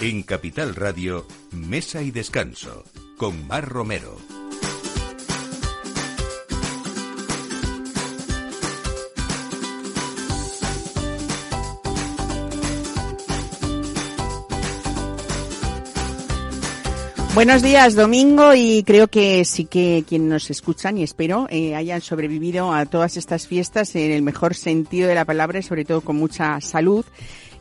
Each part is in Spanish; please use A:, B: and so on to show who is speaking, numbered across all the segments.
A: En Capital Radio, Mesa y Descanso, con Mar Romero.
B: Buenos días, domingo, y creo que sí que quienes nos escuchan, y espero, eh, hayan sobrevivido a todas estas fiestas en el mejor sentido de la palabra y sobre todo con mucha salud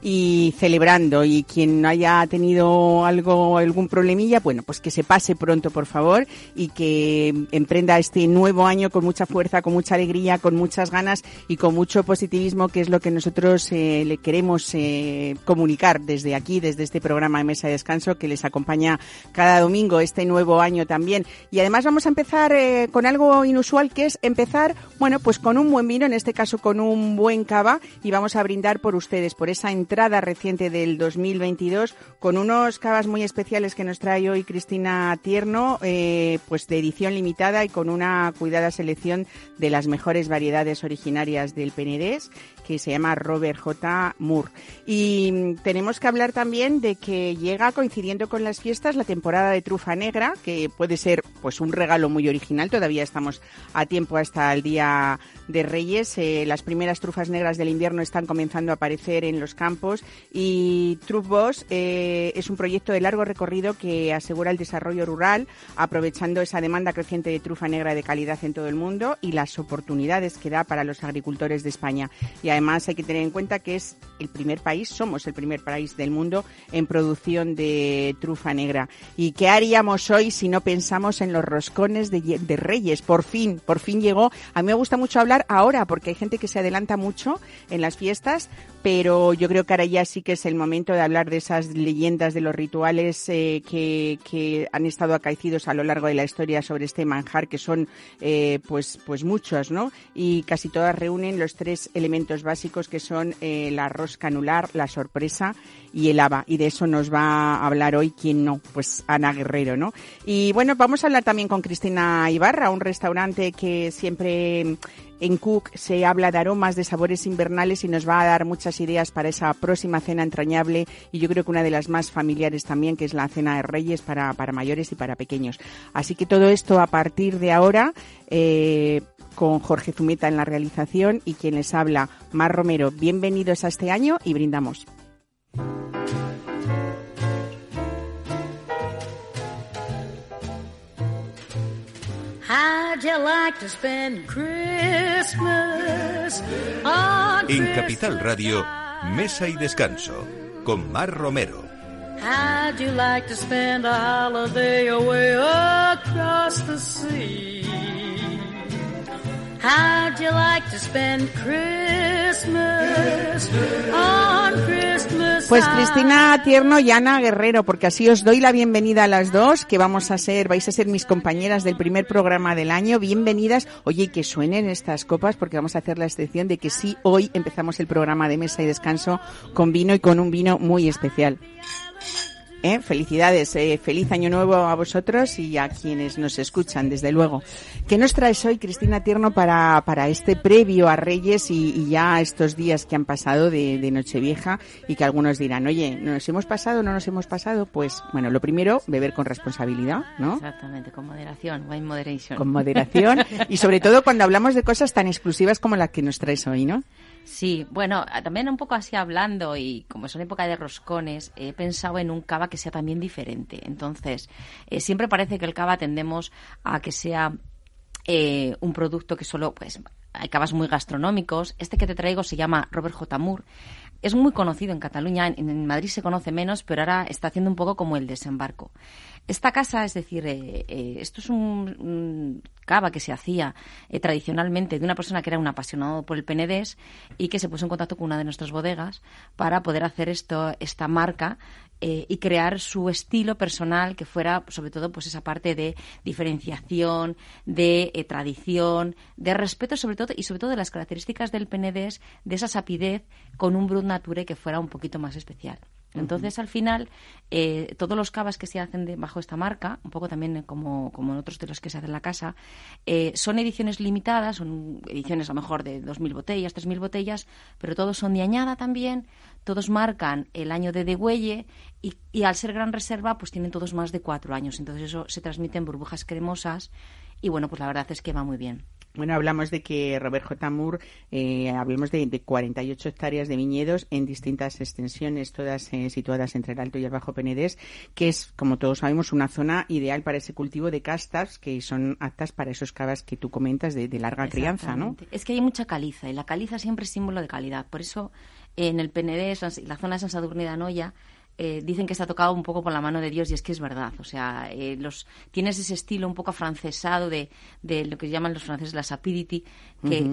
B: y celebrando. Y quien haya tenido algo, algún problemilla, bueno, pues que se pase pronto, por favor, y que emprenda este nuevo año con mucha fuerza, con mucha alegría, con muchas ganas y con mucho positivismo, que es lo que nosotros eh, le queremos eh, comunicar desde aquí, desde este programa de Mesa de Descanso que les acompaña cada domingo, este nuevo año también. Y además vamos a empezar eh, con algo inusual, que es empezar, bueno, pues con un buen vino, en este caso con un buen cava, y vamos a brindar por ustedes, por esa entrada reciente del 2022 con unos cavas muy especiales que nos trae hoy Cristina Tierno, eh, pues de edición limitada y con una cuidada selección de las mejores variedades originarias del Penedés que se llama Robert J. Moore. Y tenemos que hablar también de que llega coincidiendo con las fiestas la temporada de trufa negra, que puede ser pues un regalo muy original. Todavía estamos a tiempo hasta el día de Reyes. Eh, las primeras trufas negras del invierno están comenzando a aparecer en los campos y Truff Boss eh, es un proyecto de largo recorrido que asegura el desarrollo rural, aprovechando esa demanda creciente de trufa negra de calidad en todo el mundo y las oportunidades que da para los agricultores de España. Y además hay que tener en cuenta que es el primer país, somos el primer país del mundo en producción de trufa negra. ¿Y qué haríamos hoy si no pensamos en los roscones de, de Reyes? Por fin, por fin llegó. A mí me gusta mucho hablar ahora porque hay gente que se adelanta mucho en las fiestas, pero yo creo que ahora ya sí que es el momento de hablar de esas leyendas, de los rituales eh, que, que, han estado acaecidos a lo largo de la historia sobre este manjar, que son eh, pues, pues muchos, ¿no? Y casi todas reúnen los tres elementos básicos que son eh, la rosca anular, la sorpresa y el haba. Y de eso nos va a hablar hoy, ¿quién no? Pues Ana Guerrero, ¿no? Y bueno, vamos a hablar también con Cristina Ibarra, un restaurante que siempre en Cook se habla de aromas, de sabores invernales y nos va a dar muchas ideas para esa próxima cena entrañable y yo creo que una de las más familiares también, que es la cena de Reyes para, para mayores y para pequeños. Así que todo esto a partir de ahora, eh, con Jorge Zumeta en la realización y quien les habla, Mar Romero. Bienvenidos a este año y brindamos.
A: En Capital Radio, Mesa y Descanso, con Mar Romero.
C: How'd you like to spend a holiday away across the sea? How'd you like to spend Christmas on Christmas
B: Pues Cristina Tierno y Ana Guerrero, porque así os doy la bienvenida a las dos, que vamos a ser, vais a ser mis compañeras del primer programa del año. Bienvenidas. Oye, y que suenen estas copas, porque vamos a hacer la excepción de que sí, hoy empezamos el programa de mesa y descanso con vino y con un vino muy especial. ¿Eh? Felicidades, eh, feliz año nuevo a vosotros y a quienes nos escuchan, desde luego. ¿Qué nos traes hoy, Cristina Tierno, para, para este previo a Reyes y, y ya estos días que han pasado de, de, Nochevieja y que algunos dirán, oye, ¿nos hemos pasado no nos hemos pasado? Pues, bueno, lo primero, beber con responsabilidad, ¿no?
D: Exactamente, con moderación, wine moderation.
B: Con moderación y sobre todo cuando hablamos de cosas tan exclusivas como la que nos traes hoy, ¿no?
D: Sí, bueno, también un poco así hablando y como es una época de roscones, he pensado en un cava que sea también diferente. Entonces, eh, siempre parece que el cava tendemos a que sea eh, un producto que solo, pues, hay cavas muy gastronómicos. Este que te traigo se llama Robert J. Moore. Es muy conocido en Cataluña, en, en Madrid se conoce menos, pero ahora está haciendo un poco como el desembarco. Esta casa, es decir, eh, eh, esto es un, cava que se hacía eh, tradicionalmente de una persona que era un apasionado por el penedés y que se puso en contacto con una de nuestras bodegas para poder hacer esto, esta marca eh, y crear su estilo personal que fuera sobre todo pues esa parte de diferenciación, de eh, tradición, de respeto sobre todo y sobre todo de las características del penedés, de esa sapidez con un brut nature que fuera un poquito más especial. Entonces, al final, eh, todos los cavas que se hacen de, bajo esta marca, un poco también como, como en otros de los que se hacen en la casa, eh, son ediciones limitadas, son ediciones a lo mejor de 2.000 botellas, 3.000 botellas, pero todos son de añada también, todos marcan el año de degüelle y, y al ser gran reserva, pues tienen todos más de cuatro años. Entonces, eso se transmite en burbujas cremosas y bueno, pues la verdad es que va muy bien.
B: Bueno, hablamos de que Robert J. Moore, eh, hablemos de, de, 48 hectáreas de viñedos en distintas extensiones, todas eh, situadas entre el Alto y el Bajo Penedés, que es, como todos sabemos, una zona ideal para ese cultivo de castas que son aptas para esos cavas que tú comentas de, de larga crianza, ¿no?
D: Es que hay mucha caliza y la caliza siempre es símbolo de calidad. Por eso, en el Penedés, la zona de San Sadurní de Anoya, eh, dicen que está tocado un poco por la mano de Dios y es que es verdad. O sea, eh, los, tienes ese estilo un poco afrancesado de, de lo que llaman los franceses la sapidity,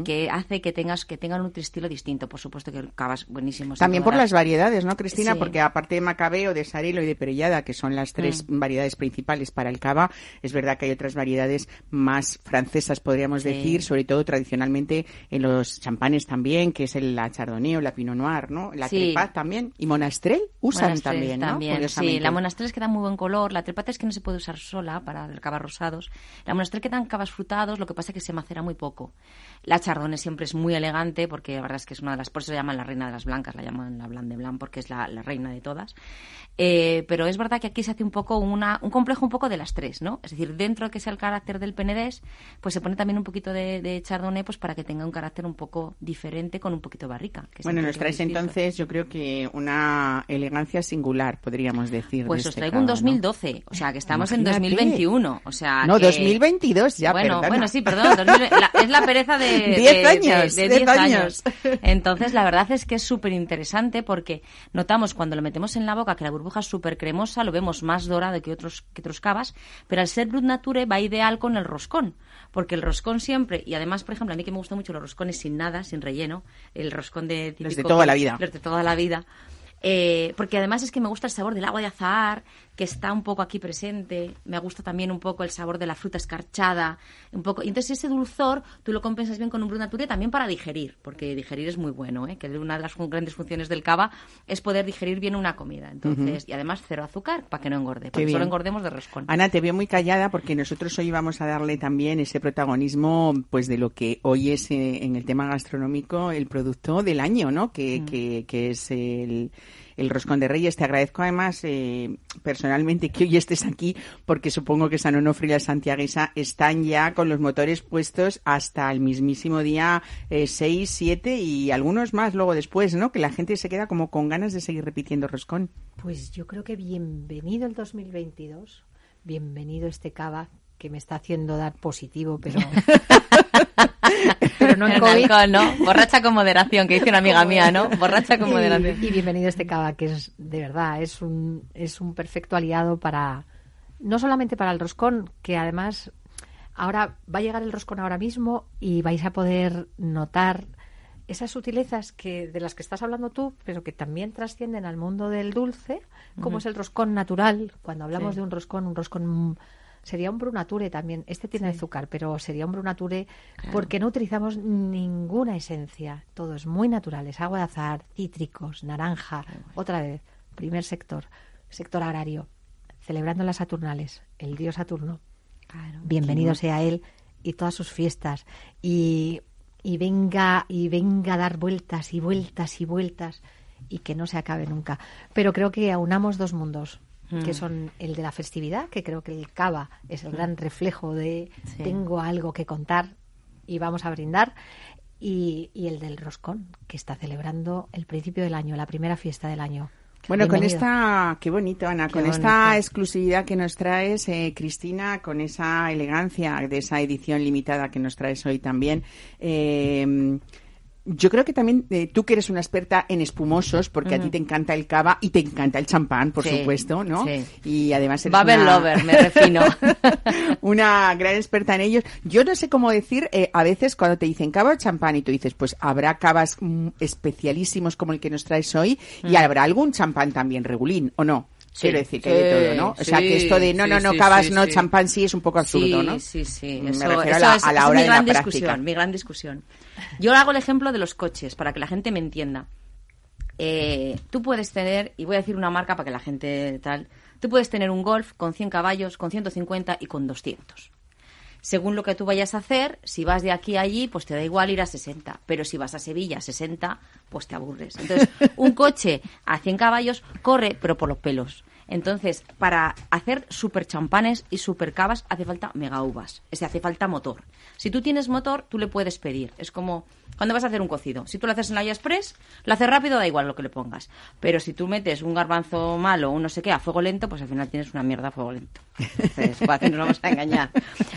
D: que, hace que tengas que tengan un estilo distinto. Por supuesto que cavas buenísimos.
B: También por las variedades, ¿no, Cristina?
D: Sí.
B: Porque aparte de Macabeo, de Sarelo y de Perellada, que son las tres
D: Mm.
B: variedades principales para el cava, es verdad que hay otras variedades más francesas, podríamos
D: Sí.
B: decir, sobre todo tradicionalmente en los champanes también, que es el la Chardonnay o la Pinot Noir, ¿no? La
D: Sí.
B: Trepat también. Y Monastrell usan
D: Monastrell
B: también, ¿no?
D: también,
B: Curiosamente.
D: Sí, la monastrell es que da muy buen color. La trepata es que no se puede usar sola para el rosados. La monastrell que dan cavas frutados, lo que pasa es que se macera muy poco. La chardonnay siempre es muy elegante porque la verdad es que es una de las... Por eso se llaman la reina de las blancas, la llaman la blanc de blanc porque es la, la reina de todas. Eh, pero es verdad que aquí se hace un poco una, un complejo un poco de las tres, ¿no? Es decir, dentro de que sea el carácter del penedés, pues se pone también un poquito de, de chardonnay pues para que tenga un carácter un poco diferente con un poquito de barrica. que
B: Bueno, nos traes entonces, yo creo que una elegancia singular, podríamos decir.
D: Pues
B: de
D: os
B: este
D: traigo un
B: cava, ¿no?
D: 2012, o sea que estamos
B: Imagínate.
D: en 2021, o sea
B: No,
D: que-
B: 2022 ya,
D: bueno,
B: perdona.
D: bueno, sí, perdón, 2000 la- es la pereza de de-
B: años,
D: de, de
B: diez
D: 10
B: años.
D: Entonces, la verdad es que es súper interesante porque notamos cuando lo metemos en la boca que la burbuja es súper cremosa, lo vemos más dorado que otros que otros cavas, pero al ser Brut Nature va ideal con el roscón, porque el roscón siempre, y además, por ejemplo, a mí que me gustan mucho los roscones sin nada, sin relleno, el roscón de
B: Los de
D: típico-
B: toda la vida.
D: los de toda la vida. Eh, porque además es que me gusta el sabor del agua de azahar, que está un poco aquí presente. Me gusta también un poco el sabor de la fruta escarchada. Un poco. Y entonces ese dulzor tú lo compensas bien con un Brut Nature también para digerir, porque digerir es muy bueno, ¿eh? que una de las grandes funciones del cava es poder digerir bien una comida. Entonces, y además cero azúcar para que no engorde, porque
B: bien.
D: solo engordemos de roscón.
B: Ana, te veo muy callada porque nosotros hoy vamos a darle también ese protagonismo pues de lo que hoy es eh, en el tema gastronómico el producto del año, ¿no? Que,
D: Mm.
B: que, que es el, el roscón de reyes. Te agradezco además eh, personalmente que hoy estés aquí porque supongo que San Onofre y la Santiaguesa están ya con los motores puestos hasta el mismísimo día eh, 6, 7 y algunos más luego después, ¿no? Que la gente se queda como con ganas de seguir repitiendo roscón.
E: Pues yo creo que bienvenido el 2022, bienvenido este cava que me está haciendo dar positivo, pero, pero no en COVID.
D: alcohol, ¿no? Borracha con moderación, que dice una amiga mía, ¿no? Borracha con moderación.
E: Y, y bienvenido este cava, que es de verdad, es un, es un perfecto aliado para, no solamente para el roscón, que además ahora va a llegar el roscón ahora mismo y vais a poder notar esas sutilezas que de las que estás hablando tú, pero que también trascienden al mundo del dulce, como es el roscón natural. Cuando hablamos
D: Sí.
E: de un roscón, un roscón sería un brunature también. Este tiene azúcar, pero sería un brunature porque no utilizamos ninguna esencia. Todo es muy natural. Es agua de azahar, cítricos, naranja. Otra vez, primer sector, sector agrario, celebrando las Saturnales, el dios Saturno. Bienvenido sea él y todas sus fiestas. Y, y venga, y venga a dar vueltas y vueltas y vueltas y que no se acabe nunca. Pero creo que aunamos dos mundos, que
D: Mm.
E: son el de la festividad, que creo que el cava es el gran reflejo de
D: Sí.
E: tengo algo que contar y vamos a brindar. Y, y el del roscón, que está celebrando el principio del año, la primera fiesta del año.
B: Bueno, con esta, qué bonito, Ana, con
D: bonito.
B: esta exclusividad que nos traes, eh, Cristina, con esa elegancia de esa edición limitada que nos traes hoy también. eh, yo creo que también eh, tú que eres una experta en espumosos, porque a ti te encanta el cava y te encanta el champán, por
D: Sí,
B: supuesto, ¿no?
D: sí.
B: Y además eres
D: Babel
B: una-
D: lover, me refino.
B: una gran experta en ellos. Yo no sé cómo decir, eh, a veces cuando te dicen cava o champán y tú dices, pues habrá cavas mm, especialísimos como el que nos traes hoy y habrá algún champán también regulín, ¿o no?
D: Sí.
B: Quiero decir que hay de todo, ¿no? O sea,
D: Sí,
B: que esto de no, no,
D: sí,
B: no,
D: sí,
B: no, champán sí es un poco absurdo, ¿no?
D: Sí, sí,
B: Me
D: Eso,
B: refiero a la,
D: es,
B: a la hora
D: es mi
B: de la
D: gran
B: práctica.
D: discusión, mi gran discusión. Yo hago el ejemplo de los coches, para que la gente me entienda. eh, tú puedes tener, y voy a decir una marca para que la gente tal, tú puedes tener un Golf con 100 caballos, con 150 y con 200. Según lo que tú vayas a hacer, si vas de aquí a allí, pues te da igual ir a 60. Pero si vas a Sevilla a 60, pues te aburres. Entonces, un coche a 100 caballos corre, pero por los pelos. Entonces, para hacer super champanes y super cavas hace falta mega uvas. Es decir, hace falta motor. Si tú tienes motor, tú le puedes pedir. Es como cuando vas a hacer un cocido. Si tú lo haces en la express, lo haces rápido, da igual lo que le pongas. Pero si tú metes un garbanzo malo o un no sé qué a fuego lento, pues al final tienes una mierda a fuego lento. Entonces, pues, nos vamos a engañar.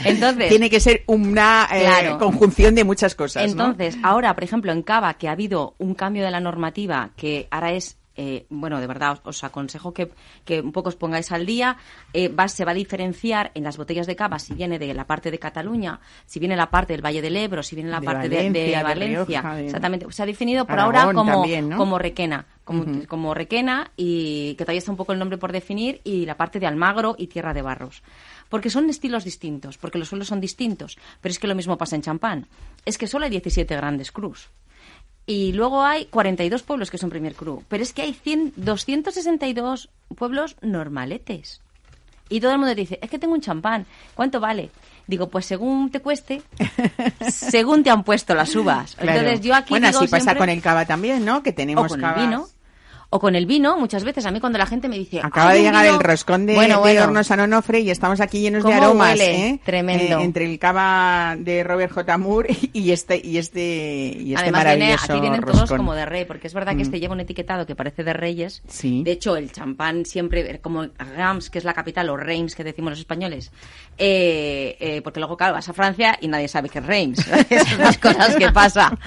D: Entonces,
B: Tiene que ser una eh,
D: Claro.
B: conjunción de muchas cosas, ¿no?
D: Entonces, ahora, por ejemplo, en Cava, que ha habido un cambio de la normativa que ahora es. Eh, bueno, de verdad, os, os aconsejo que, que un poco os pongáis al día. Eh, va- se va a diferenciar en las botellas de cava si viene de la parte de Cataluña, si viene la parte del Valle del Ebro, si viene la
B: De
D: parte de-
B: Valencia,
D: de,
B: de
D: Valencia.
B: Rioja, de-
D: Exactamente. Se ha definido por
B: Aragón
D: ahora como,
B: también, ¿no?
D: como Requena. Como, como Requena, y que todavía está un poco el nombre por definir, y la parte de Almagro y Tierra de Barros. Porque son estilos distintos, porque los suelos son distintos. Pero es que lo mismo pasa en Champán. Es que solo hay 17 grandes cruz. Y luego hay 42 pueblos que son primer cru. Pero es que hay 100, 262 pueblos normaletes. Y todo el mundo te dice, es que tengo un champán, ¿cuánto vale? Digo, pues según te cueste, según te han puesto las uvas.
B: Claro.
D: Entonces yo aquí
B: bueno,
D: digo
B: así pasa
D: siempre-
B: con el cava también, ¿no? Que tenemos
D: o con
B: cavas-
D: el vino. O con el vino, muchas veces a mí cuando la gente me dice...
B: Acaba
D: "Hay
B: de llegar
D: vino-".
B: el roscón de,
D: Bueno,
B: de
D: bueno.
B: Hornos San Onofre y estamos aquí llenos de
D: ¿Cómo
B: aromas,
D: huele?
B: ¿eh?
D: Tremendo.
B: Eh, entre el cava de Robert J. Moore y este y este y este
D: Además, viene,
B: maravilloso
D: aquí vienen todos
B: roscón.
D: como de rey, porque es verdad que este lleva un etiquetado que parece de reyes.
B: Sí.
D: De hecho, el champán siempre, como Reims, que es la capital, o Reims, que decimos los españoles, eh, eh, porque luego, claro, vas a Francia y nadie sabe que es Reims. Esas las cosas que pasa.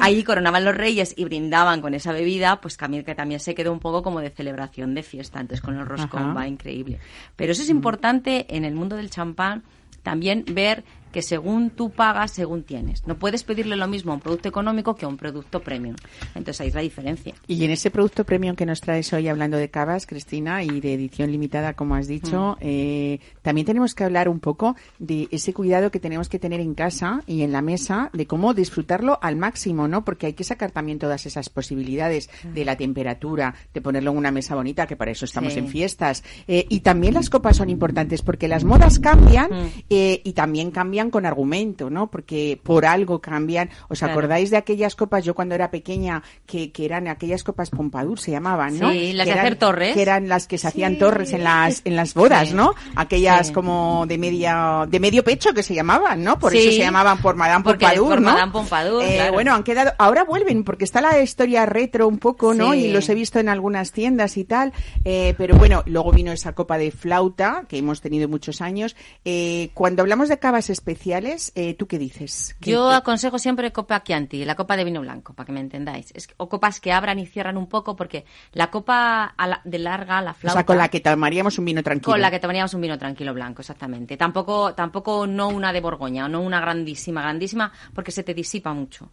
D: Ahí coronaban los reyes y brindaban con esa bebida, pues también, que también se quedó un poco como de celebración de fiesta. Entonces, con el roscón
B: Ajá.
D: va increíble. Pero eso es importante en el mundo del champán, también ver que según tú pagas, según tienes. No puedes pedirle lo mismo a un producto económico que a un producto premium. Entonces ahí es la diferencia.
B: Y en ese producto premium que nos traes hoy hablando de cavas, Cristina, y de edición limitada, como has dicho,
D: Mm.
B: eh, también tenemos que hablar un poco de ese cuidado que tenemos que tener en casa y en la mesa, de cómo disfrutarlo al máximo, ¿no? Porque hay que sacar también todas esas posibilidades de la temperatura, de ponerlo en una mesa bonita, que para eso estamos
D: Sí.
B: en fiestas. Eh, y también las copas son importantes, porque las modas cambian
D: Mm.
B: eh, y también cambian con argumento, ¿no? Porque por algo cambian. ¿Os
D: Claro.
B: acordáis de aquellas copas, yo cuando era pequeña, que, que eran aquellas copas Pompadour, se llamaban, ¿no?
D: Sí, las
B: Que
D: de
B: eran-
D: hacer torres.
B: Que eran las que se hacían torres en las, en las bodas,
D: Sí.
B: ¿no? Aquellas
D: Sí.
B: como de media, de medio pecho que se llamaban, ¿no? Por eso se llamaban por Madame
D: Porque
B: Pompadour,
D: por
B: ¿no?
D: Madame Pompadour,
B: Eh,
D: claro.
B: Bueno, han quedado, ahora vuelven, porque está la historia retro un poco, ¿no?
D: Sí.
B: Y los he visto en algunas tiendas y tal, eh, pero bueno, luego vino esa copa de flauta, que hemos tenido muchos años. Eh, cuando hablamos de cavas especiales, eh, ¿tú qué dices? ¿Qué-
D: Yo
B: qué-
D: aconsejo siempre copa Chianti, la copa de vino blanco, para que me entendáis. Es- o copas que abran y cierran un poco, porque la copa a la- de larga, la
B: o
D: flauta...
B: sea, con la que tomaríamos un vino tranquilo.
D: Con la que tomaríamos un vino tranquilo blanco, exactamente. Tampoco, tampoco no una de Borgoña, no una grandísima, grandísima, porque se te disipa mucho.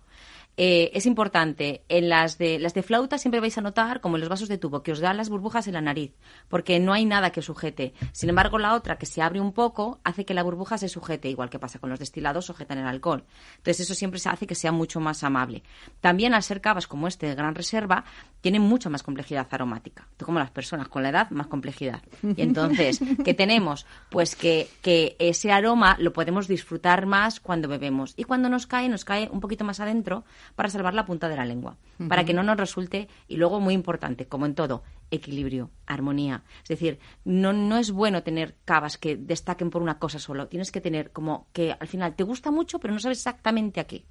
D: Eh, es importante, en las de, las de flauta siempre vais a notar, como en los vasos de tubo, que os dan las burbujas en la nariz, porque no hay nada que sujete. Sin embargo, la otra, que se abre un poco, hace que la burbuja se sujete, igual que pasa con los destilados, sujetan el alcohol. Entonces, eso siempre se hace que sea mucho más amable. También, al ser cavas como este de Gran Reserva, tienen mucha más complejidad aromática. Tú como las personas, con la edad, más complejidad. Y entonces, ¿qué tenemos? Pues que, que ese aroma lo podemos disfrutar más cuando bebemos. Y cuando nos cae, nos cae un poquito más adentro para salvar la punta de la lengua. Para que no nos resulte, y luego muy importante, como en todo, equilibrio, armonía. Es decir, no, no es bueno tener cavas que destaquen por una cosa solo. Tienes que tener como que al final te gusta mucho, pero no sabes exactamente a qué.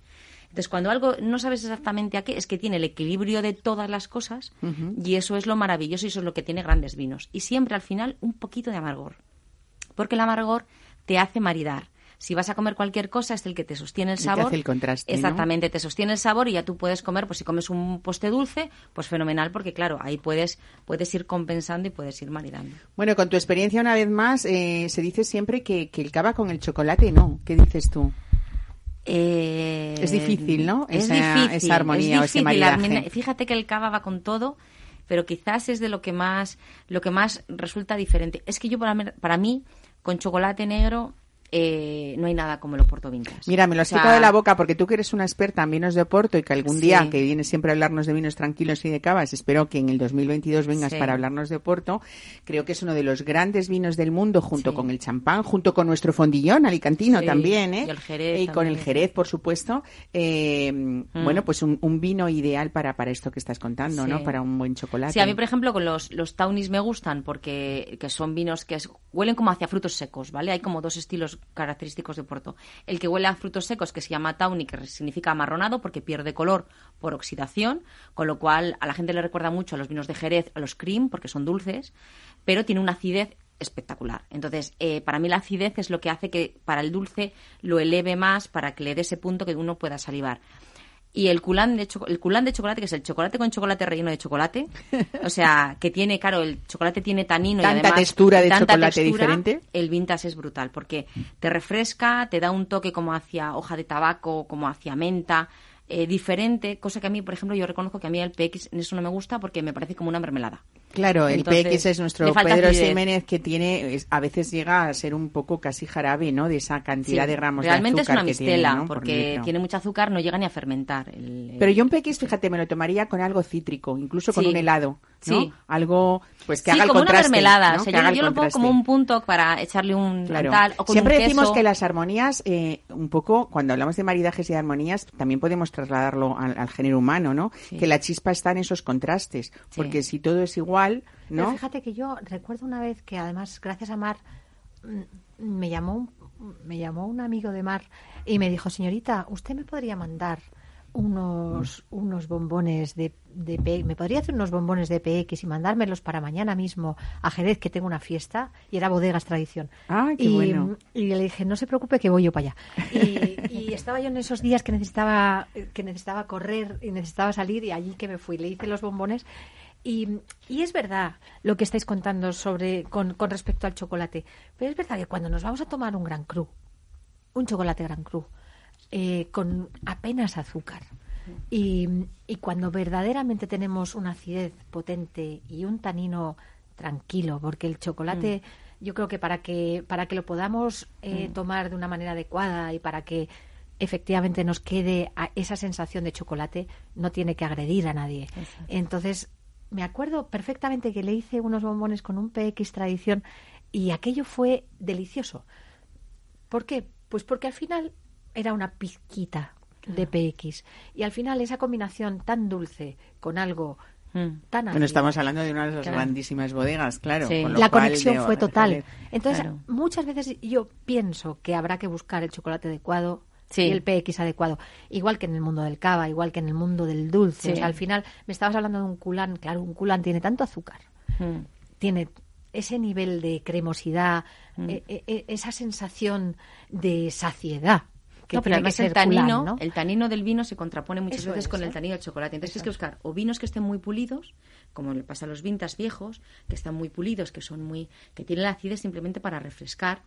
D: Entonces, cuando algo no sabes exactamente a qué, es que tiene el equilibrio de todas las cosas y eso es lo maravilloso y eso es lo que tiene grandes vinos. Y siempre al final un poquito de amargor. Porque el amargor te hace maridar. Si vas a comer cualquier cosa, es el que te sostiene el
B: Y te
D: sabor.
B: hace el contraste, ¿no?
D: Exactamente, te sostiene el sabor y ya tú puedes comer, pues si comes un poste dulce, pues fenomenal, porque claro, ahí puedes, puedes ir compensando y puedes ir maridando.
B: Bueno, con tu experiencia una vez más, eh, se dice siempre que, que el cava con el chocolate no. ¿Qué dices tú?
D: Eh,
B: Es difícil, ¿no?
D: Es
B: Esa-
D: difícil.
B: esa armonía
D: es
B: o ese
D: difícil.
B: maridaje.
D: Armena- Fíjate que el cava va con todo, pero quizás es de lo que más, lo que más resulta diferente. Es que yo para, para mí, con chocolate negro, eh, no hay nada como el Oporto Vintage.
B: Mira, me lo has
D: O sea,
B: sacado de la boca porque tú que eres una experta en vinos de Oporto y que algún
D: Sí.
B: día que vienes siempre a hablarnos de vinos tranquilos y de cavas, espero que en el 2022 vengas
D: Sí.
B: para hablarnos de Oporto. Creo que es uno de los grandes vinos del mundo junto
D: Sí.
B: con el champán, junto con nuestro fondillón alicantino también, ¿eh?
D: y el Jerez
B: Y con el. Jerez, por supuesto. Eh,
D: Mm.
B: Bueno, pues un, un vino ideal para, para esto que estás contando. ¿no? Para un buen chocolate.
D: Sí, a mí, por ejemplo, con los, los me gustan porque que son vinos que huelen como hacia frutos secos, ¿vale? Hay como dos estilos característicos de Porto. El que huele a frutos secos, que se llama tawny, que significa amarronado porque pierde color por oxidación, con lo cual a la gente le recuerda mucho a los vinos de Jerez, a los cream, porque son dulces, pero tiene una acidez espectacular. Entonces, eh, para mí la acidez es lo que hace que para el dulce lo eleve más para que le dé ese punto que uno pueda salivar. Y el culán de el culán de chocolate, que es el chocolate con chocolate relleno de chocolate, o sea, que tiene, claro, el chocolate tiene tanino
B: Tanta
D: y además
B: textura de
D: tanta
B: chocolate
D: textura,
B: diferente.
D: El vintage es brutal porque te refresca, te da un toque como hacia hoja de tabaco, como hacia menta, eh, diferente, cosa que a mí, por ejemplo, yo reconozco que a mí el PX en eso no me gusta porque me parece como una mermelada.
B: Claro, el PX es nuestro Pedro
D: acidez.
B: Jiménez que tiene, es- a veces llega a ser un poco casi jarabe, ¿no? De esa cantidad
D: Sí,
B: de gramos
D: realmente
B: de
D: es
B: azúcar
D: una
B: que tiene,
D: mistela
B: ¿no? Por
D: porque tiene mucho azúcar, no llega ni a fermentar. el- el-
B: Pero yo un PX, fíjate, me lo tomaría con algo cítrico, incluso con
D: Sí.
B: un helado, ¿no?
D: Sí.
B: Algo, pues que haga el
D: como
B: contraste,
D: una mermelada.
B: ¿no?
D: O sea, yo, yo lo pongo como un punto para echarle un
B: Claro.
D: tal o con
B: Siempre
D: un
B: decimos
D: queso.
B: que las armonías, eh, un poco, cuando hablamos de maridajes y de armonías, también podemos trasladarlo al, al género humano, ¿no? Que la chispa está en esos contrastes, porque si todo es igual,
E: Pero
B: ¿no?
E: fíjate que yo recuerdo una vez que además, gracias a Mar, mm, me llamó un, me llamó un amigo de Mar y me dijo, señorita, ¿usted me podría mandar unos, unos bombones de, de PX? ¿Me podría hacer unos bombones de PX y mandármelos para mañana mismo a Jerez, que tengo una fiesta? Y era bodegas tradición.
B: Ah, qué
E: y,
B: bueno.
E: y le dije, no se preocupe que voy yo para allá. Y, y estaba yo en esos días que necesitaba, que necesitaba correr y necesitaba salir y allí que me fui. Le hice los bombones y, y es verdad lo que estáis contando sobre con, con respecto al chocolate. Pero es verdad que cuando nos vamos a tomar un gran cru, un chocolate gran cru, eh, con apenas azúcar, y, y cuando verdaderamente tenemos una acidez potente y un tanino tranquilo, porque el chocolate, yo creo que para que para que lo podamos eh, tomar de una manera adecuada y para que efectivamente nos quede a- esa sensación de chocolate, no tiene que agredir a nadie. Entonces, me acuerdo perfectamente que le hice unos bombones con un PX tradición y aquello fue delicioso. ¿Por qué? Pues porque al final era una pizquita de PX. Y al final esa combinación tan dulce con algo
D: Mm.
E: tan
B: Bueno, estamos hablando de una de las
E: Claro.
B: grandísimas bodegas, claro.
D: Sí.
B: con lo
E: la
B: cual
E: conexión
B: de-
E: fue total. Entonces,
D: Claro.
E: muchas veces yo pienso que habrá que buscar el chocolate adecuado
D: Sí.
E: y el PX adecuado. Igual que en el mundo del cava, igual que en el mundo del dulce.
D: Sí.
E: O sea, al final, me estabas hablando de un culán. Claro, un culán tiene tanto azúcar,
D: Mm.
E: tiene ese nivel de cremosidad,
D: Mm.
E: eh, eh, eh, esa sensación de saciedad. Que
D: no, pero además el tanino,
E: culán, ¿no?
D: el tanino del vino se contrapone muchas
E: Eso
D: veces
E: es,
D: con
E: ¿eh?
D: el tanino del chocolate. Entonces tienes que buscar o vinos que estén muy pulidos, como le pasa a los vintas viejos, que están muy pulidos, que son muy, que tienen la acidez simplemente para refrescar,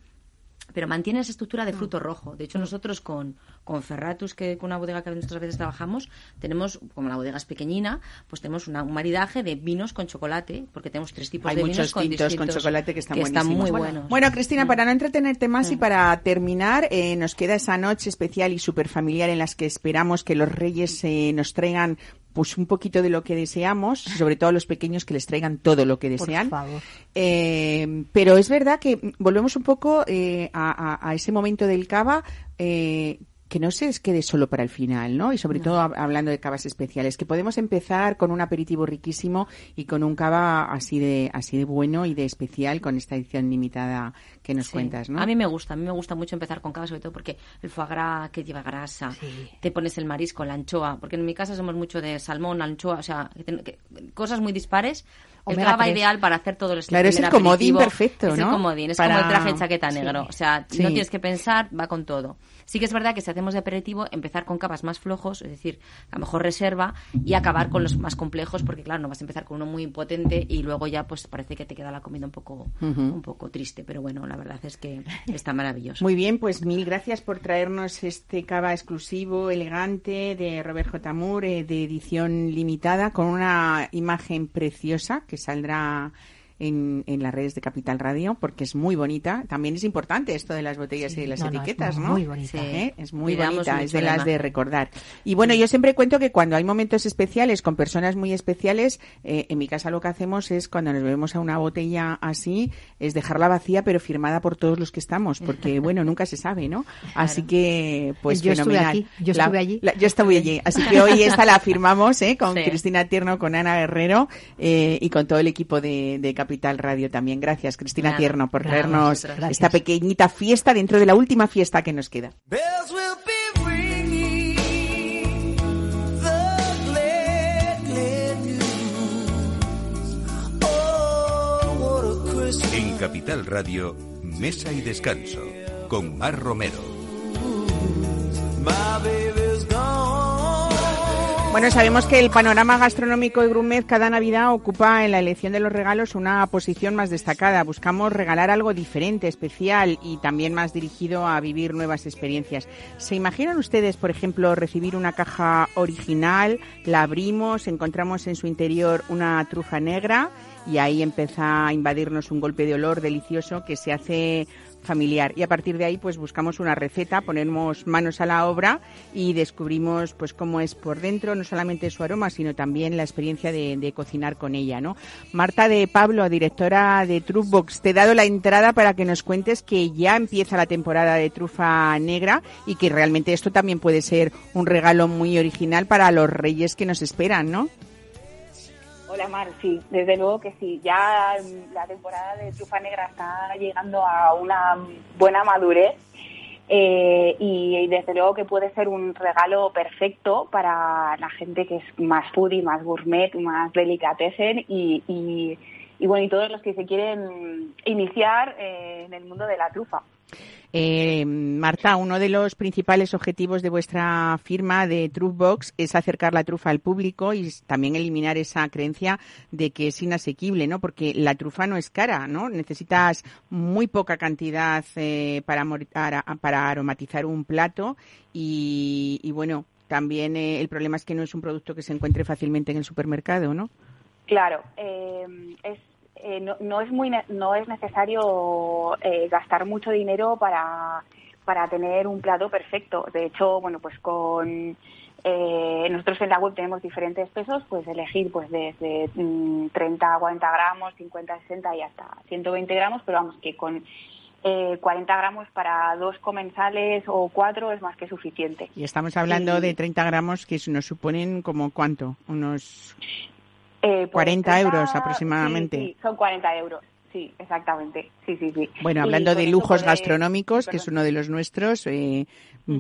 D: pero mantienen esa estructura
E: Mm.
D: de fruto rojo. De hecho, nosotros con, con Ferratus, que con una bodega que muchas veces trabajamos, tenemos, como la bodega es pequeñina, pues tenemos una- un maridaje de vinos con chocolate, porque tenemos tres tipos
B: Hay
D: de vinos con
B: tintos con
D: distintos-
B: chocolate que están
D: que están
B: buenísimos.
D: muy
B: Bueno,
D: buenos.
B: Bueno, Cristina, para no entretenerte más y para terminar, eh, nos queda esa noche especial y súper familiar en las que esperamos que los reyes eh, nos traigan pues un poquito de lo que deseamos, sobre todo a los pequeños que les traigan todo lo que
E: Por
B: desean.
E: favor.
B: Eh, pero es verdad que volvemos un poco eh, a, a- a ese momento del cava eh, que no se quede solo para el final, ¿no? Y sobre todo hab- hablando de cavas especiales, que podemos empezar con un aperitivo riquísimo y con un cava así de así de bueno y de especial con esta edición limitada que nos
D: Sí.
B: cuentas, ¿no?
D: A mí me gusta, a mí me gusta mucho empezar con cava, sobre todo porque el foie gras que lleva grasa,
E: Sí.
D: te pones el marisco, la anchoa, porque en mi casa somos mucho de salmón, anchoa, o sea, que ten- que- cosas muy dispares. El cava ideal para hacer todo el
B: Claro, es el comodín perfecto,
D: Es
B: ¿no?
D: el comodín, es
B: Para-
D: como el traje de chaqueta
E: Sí.
D: negro. O sea, no tienes que pensar, va con todo. Sí que es verdad que si hacemos de aperitivo, empezar con cavas más flojos, es decir, a lo mejor reserva, y acabar con los más complejos, porque claro, no vas a empezar con uno muy potente y luego ya pues parece que te queda la comida un poco, un poco triste. Pero bueno, la verdad es que está maravilloso.
B: Muy bien, pues mil gracias por traernos este cava exclusivo, elegante, de Robert J. Moore, eh, de edición limitada, con una imagen preciosa que saldrá en, en las redes de Capital Radio porque es muy bonita. También es importante esto de las botellas y de las
E: no, no, es
B: etiquetas, ¿no?
E: muy bonita.
B: ¿Eh? Es muy
D: Cuidamos
B: bonita, es de
D: la
B: las de recordar. Y bueno, yo siempre cuento que cuando hay momentos especiales con personas muy especiales, eh, en mi casa lo que hacemos es cuando nos bebemos a una botella así, es dejarla vacía pero firmada por todos los que estamos, porque bueno, nunca se sabe, ¿no? Así que, pues
E: Yo estuve
B: fenomenal.
E: aquí, yo
B: La-
E: estuve allí.
B: la- yo estuve allí, así que hoy esta la firmamos, ¿eh? Con
D: Sí.
B: Cristina Tierno, con Ana Guerrero eh, y con todo el equipo de, de Capital Radio también. Gracias, Cristina
D: Nada,
B: Tierno, por
E: nada,
B: traernos
D: vosotros.
E: Gracias.
B: esta pequeñita fiesta dentro de la última fiesta que nos queda.
F: Oh.
A: En Capital Radio, Mesa y Descanso, con Mar Romero.
B: Bueno, sabemos que el panorama gastronómico de Grumet cada Navidad ocupa en la elección de los regalos una posición más destacada. Buscamos regalar algo diferente, especial y también más dirigido a vivir nuevas experiencias. ¿Se imaginan ustedes, por ejemplo, recibir una caja original, la abrimos, encontramos en su interior una trufa negra y ahí empieza a invadirnos un golpe de olor delicioso que se hace familiar y a partir de ahí pues buscamos una receta, ponemos manos a la obra y descubrimos pues cómo es por dentro, no solamente su aroma, sino también la experiencia de, de cocinar con ella, ¿no? Marta de Pablo, directora de Truffbox, te he dado la entrada para que nos cuentes que ya empieza la temporada de trufa negra y que realmente esto también puede ser un regalo muy original para los reyes que nos esperan, ¿no?
G: Hola Mar, sí, desde luego que sí. Ya mm, la temporada de trufa negra está llegando a una buena madurez eh, y, desde luego que puede ser un regalo perfecto para la gente que es más foodie, más gourmet, más delicatessen y bueno y todos los que se quieren iniciar eh, en el mundo de la trufa.
B: Eh, Marta, uno de los principales objetivos de vuestra firma de Truffbox es acercar la trufa al público y también eliminar esa creencia de que es inasequible, ¿no? Porque la trufa no es cara, ¿no? Necesitas muy poca cantidad eh, para, para aromatizar un plato y, y, bueno, también eh, el problema es que no es un producto que se encuentre fácilmente en el supermercado, ¿no?
G: Claro, eh, es, eh, no, no es muy no es necesario eh, gastar mucho dinero para, para tener un plato perfecto. De hecho, bueno, pues con eh, nosotros en la web tenemos diferentes pesos, pues elegir pues desde mm, 30 a 40 gramos, 50 a 60 y hasta 120 gramos, pero vamos que con eh, 40 gramos para dos comensales o cuatro es más que suficiente.
B: Y estamos hablando
G: Sí.
B: de 30 gramos que nos suponen como cuánto, unos
G: Eh, pues
B: 40 euros aproximadamente.
G: Sí, sí, son 40 euros. Sí, exactamente. Sí, sí, sí.
B: Bueno, hablando de lujos
G: puede-
B: gastronómicos, que es uno de los nuestros, eh,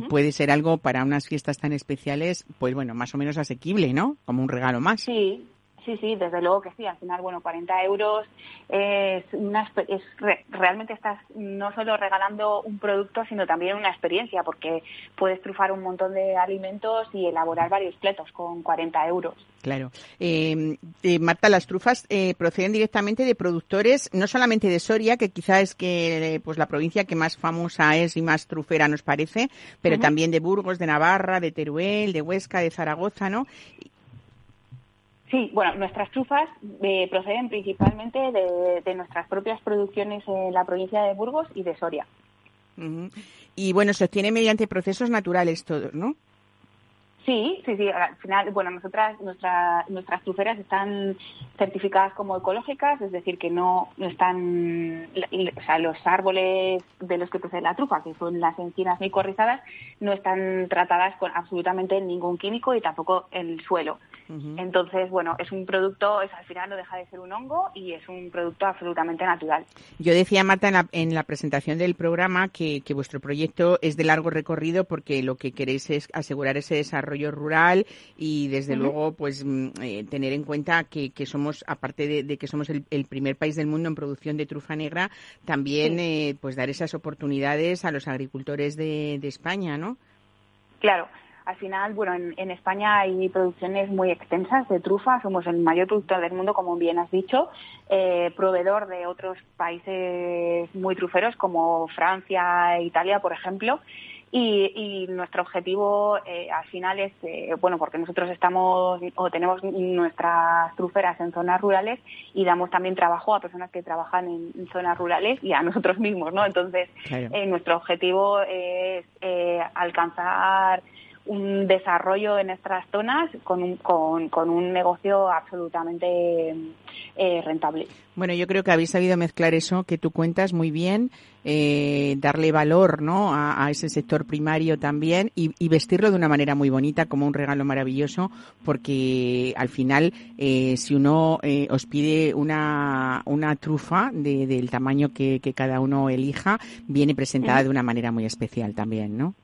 B: puede ser algo para unas fiestas tan especiales, pues bueno, más o menos asequible, ¿no? Como un regalo más.
G: Sí, sí, sí, desde luego que sí. Al final, bueno, 40 euros es una es re- realmente estás no solo regalando un producto, sino también una experiencia, porque puedes trufar un montón de alimentos y elaborar varios platos con 40 euros.
B: Claro. Eh, eh, Marta, las trufas eh, proceden directamente de productores, no solamente de Soria, que quizá es que eh, pues la provincia que más famosa es y más trufera nos parece, pero también de Burgos, de Navarra, de Teruel, de Huesca, de Zaragoza, ¿no?
G: Sí, bueno, nuestras trufas eh, proceden principalmente de, de nuestras propias producciones en la provincia de Burgos y de Soria.
B: Y bueno, se obtiene mediante procesos naturales todos, ¿no?
G: Sí, sí, sí. Al final, bueno, nosotras, nuestra, nuestras truferas están certificadas como ecológicas, es decir, que no, no están, o sea, los árboles de los que procede la trufa, que son las encinas micorrizadas, no están tratadas con absolutamente ningún químico y tampoco el suelo. Entonces, bueno, es un producto, es, al final no deja de ser un hongo y es un producto absolutamente natural.
B: Yo decía, Marta, en la, en la presentación del programa que, que vuestro proyecto es de largo recorrido porque lo que queréis es asegurar ese desarrollo rural y, desde luego, pues mm, eh, tener en cuenta que, que somos, aparte de, de que somos el, el primer país del mundo en producción de trufa negra, también eh, pues dar esas oportunidades a los agricultores de, de España, ¿no?
G: Claro, al final, bueno, en, en España hay producciones muy extensas de trufa, somos el mayor productor del mundo, como bien has dicho, eh, proveedor de otros países muy truferos como Francia e Italia, por ejemplo. Y, y nuestro objetivo eh, al final es, eh, bueno, porque nosotros estamos o tenemos nuestras truferas en zonas rurales y damos también trabajo a personas que trabajan en, en zonas rurales y a nosotros mismos, ¿no? Entonces,
B: Claro.
G: eh, nuestro objetivo es alcanzar un desarrollo en estas zonas con un, con, con un negocio absolutamente eh, rentable.
B: Bueno, yo creo que habéis sabido mezclar eso que tú cuentas muy bien, eh, darle valor ¿no? a, a ese sector primario también y, y vestirlo de una manera muy bonita, como un regalo maravilloso, porque al final, eh, si uno eh, os pide una, una trufa de- del tamaño que, que cada uno elija, viene presentada de una manera muy especial también, ¿no?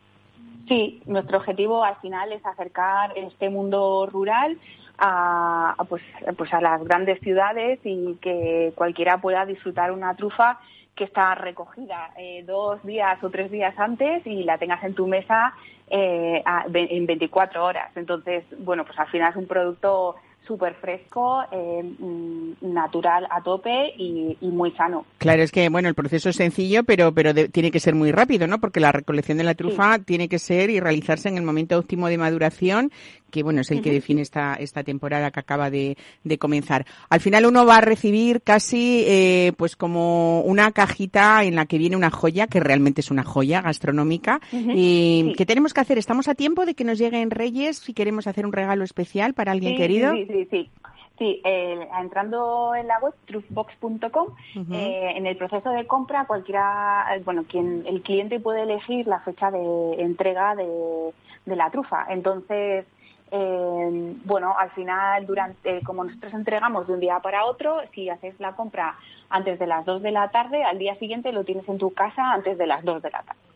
G: Sí, nuestro objetivo al final es acercar este mundo rural a, pues, pues a las grandes ciudades y que cualquiera pueda disfrutar una trufa que está recogida eh, dos días o tres días antes y la tengas en tu mesa eh, en 24 horas. Entonces, bueno, pues al final es un producto súper fresco, eh, mm, natural a tope y, y muy sano.
B: Claro, es que bueno, el proceso es sencillo, pero pero de- tiene que ser muy rápido, ¿no? Porque la recolección de la trufa tiene que ser y realizarse en el momento óptimo de maduración, que bueno, es el que define esta esta temporada que acaba de, de comenzar. Al final uno va a recibir casi eh, pues como una cajita en la que viene una joya, que realmente es una joya gastronómica. y
G: Sí.
B: ¿Qué tenemos que hacer? ¿Estamos a tiempo de que nos lleguen Reyes si queremos hacer un regalo especial para alguien
G: Sí,
B: querido?
G: Sí, sí, sí. Sí, eh, entrando en la web truthbox.com,
B: Ujú.
G: eh, en el proceso de compra cualquiera, eh, bueno, quien el cliente puede elegir la fecha de entrega de, de la trufa. Entonces, eh, bueno, al final, durante, como nosotros entregamos de un día para otro, si haces la compra antes de las 2 de la tarde, al día siguiente lo tienes en tu casa antes de las 2 de la tarde.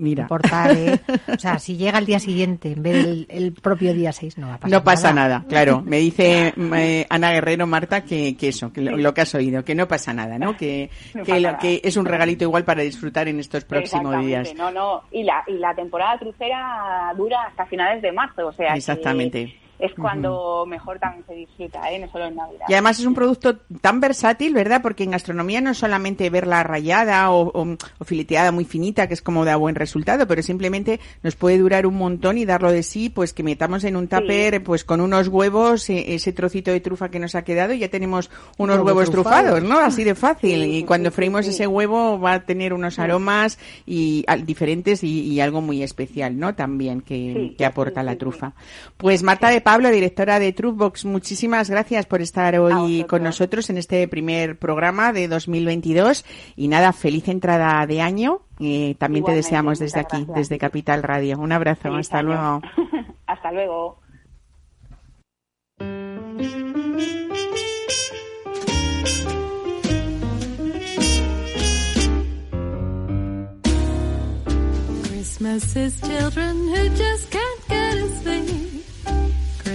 B: Mira.
E: importar, ¿eh? O sea, si llega el día siguiente en vez del el propio día 6, no va a pasar
B: No pasa nada, claro. Me dice eh, Ana Guerrero, Marta, que, que eso, que lo, lo que has oído, que no pasa nada, ¿no? Que,
G: No
B: que, lo-
G: nada.
B: que es un regalito igual para disfrutar en estos próximos días.
G: No, no. Y la, y la temporada crucera dura hasta finales de marzo, o sea. que
B: Exactamente.
G: Es cuando mejor también se disfruta, ¿eh? No solo en Navidad.
B: Y además es un producto tan versátil, ¿verdad? Porque en gastronomía no es solamente verla rayada o, o- o fileteada muy finita, que es como da buen resultado, pero simplemente nos puede durar un montón y darlo de sí, pues que metamos en un tupper, pues con unos huevos, eh, ese trocito de trufa que nos ha quedado y ya tenemos unos
E: Huevos
B: huevos trufados,
E: trufados.
B: ¿no? Así de fácil.
G: Sí,
B: y cuando
G: sí,
B: freímos
G: sí.
B: ese huevo va a tener unos aromas y al- diferentes y, y algo muy especial, ¿no? También que,
G: Sí,
B: que aporta
G: sí,
B: la
G: sí,
B: trufa. Pues Marta de Pablo, directora de Truthbox, muchísimas gracias por estar hoy
G: vosotros.
B: con nosotros en este primer programa de 2022 y nada, feliz entrada de año. Eh, también te
G: Igualmente,
B: deseamos desde aquí,
G: gracias.
B: desde Capital Radio. Un abrazo,
G: Feliz
B: hasta
G: año.
B: luego.
G: hasta luego.
C: Christmas is children who just can't get to sleep.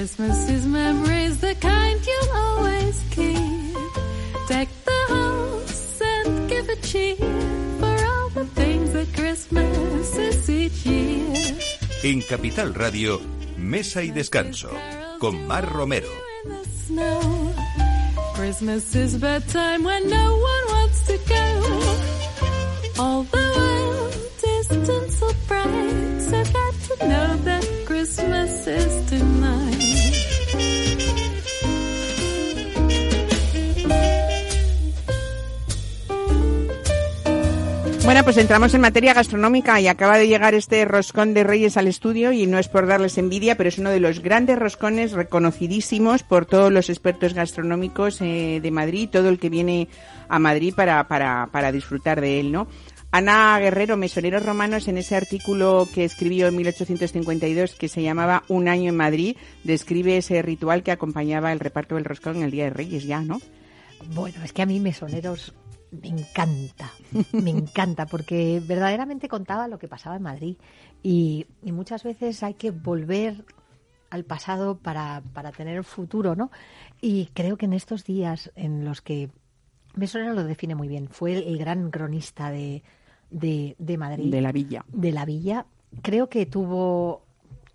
C: Christmas is memories, the kind you'll always keep. Deck the house and give a cheer for all the things that Christmas is each year.
A: En Capital Radio, Mesa y Descanso, con Mar Romero.
C: In the snow. Christmas is bedtime when no one wants to go. All the world is tinsel bright, so glad to know that Christmas is tonight.
B: Bueno, pues entramos en materia gastronómica y acaba de llegar este roscón de Reyes al estudio y no es por darles envidia, pero es uno de los grandes roscones reconocidísimos por todos los expertos gastronómicos eh, de Madrid, todo el que viene a Madrid para, para, para disfrutar de él, ¿no? Ana Guerrero, Mesoneros Romanos, en ese artículo que escribió en 1852 que se llamaba Un año en Madrid, describe ese ritual que acompañaba el reparto del roscón en el Día de Reyes, ya, ¿no?
E: Bueno, es que a mí Mesoneros me encanta, me encanta, porque verdaderamente contaba lo que pasaba en Madrid. Y, y muchas veces hay que volver al pasado para, para tener el futuro, ¿no? Y creo que en estos días en los que Mesonero lo define muy bien, fue el, el gran cronista de, de, de Madrid
B: De la villa.
E: de la villa creo que tuvo,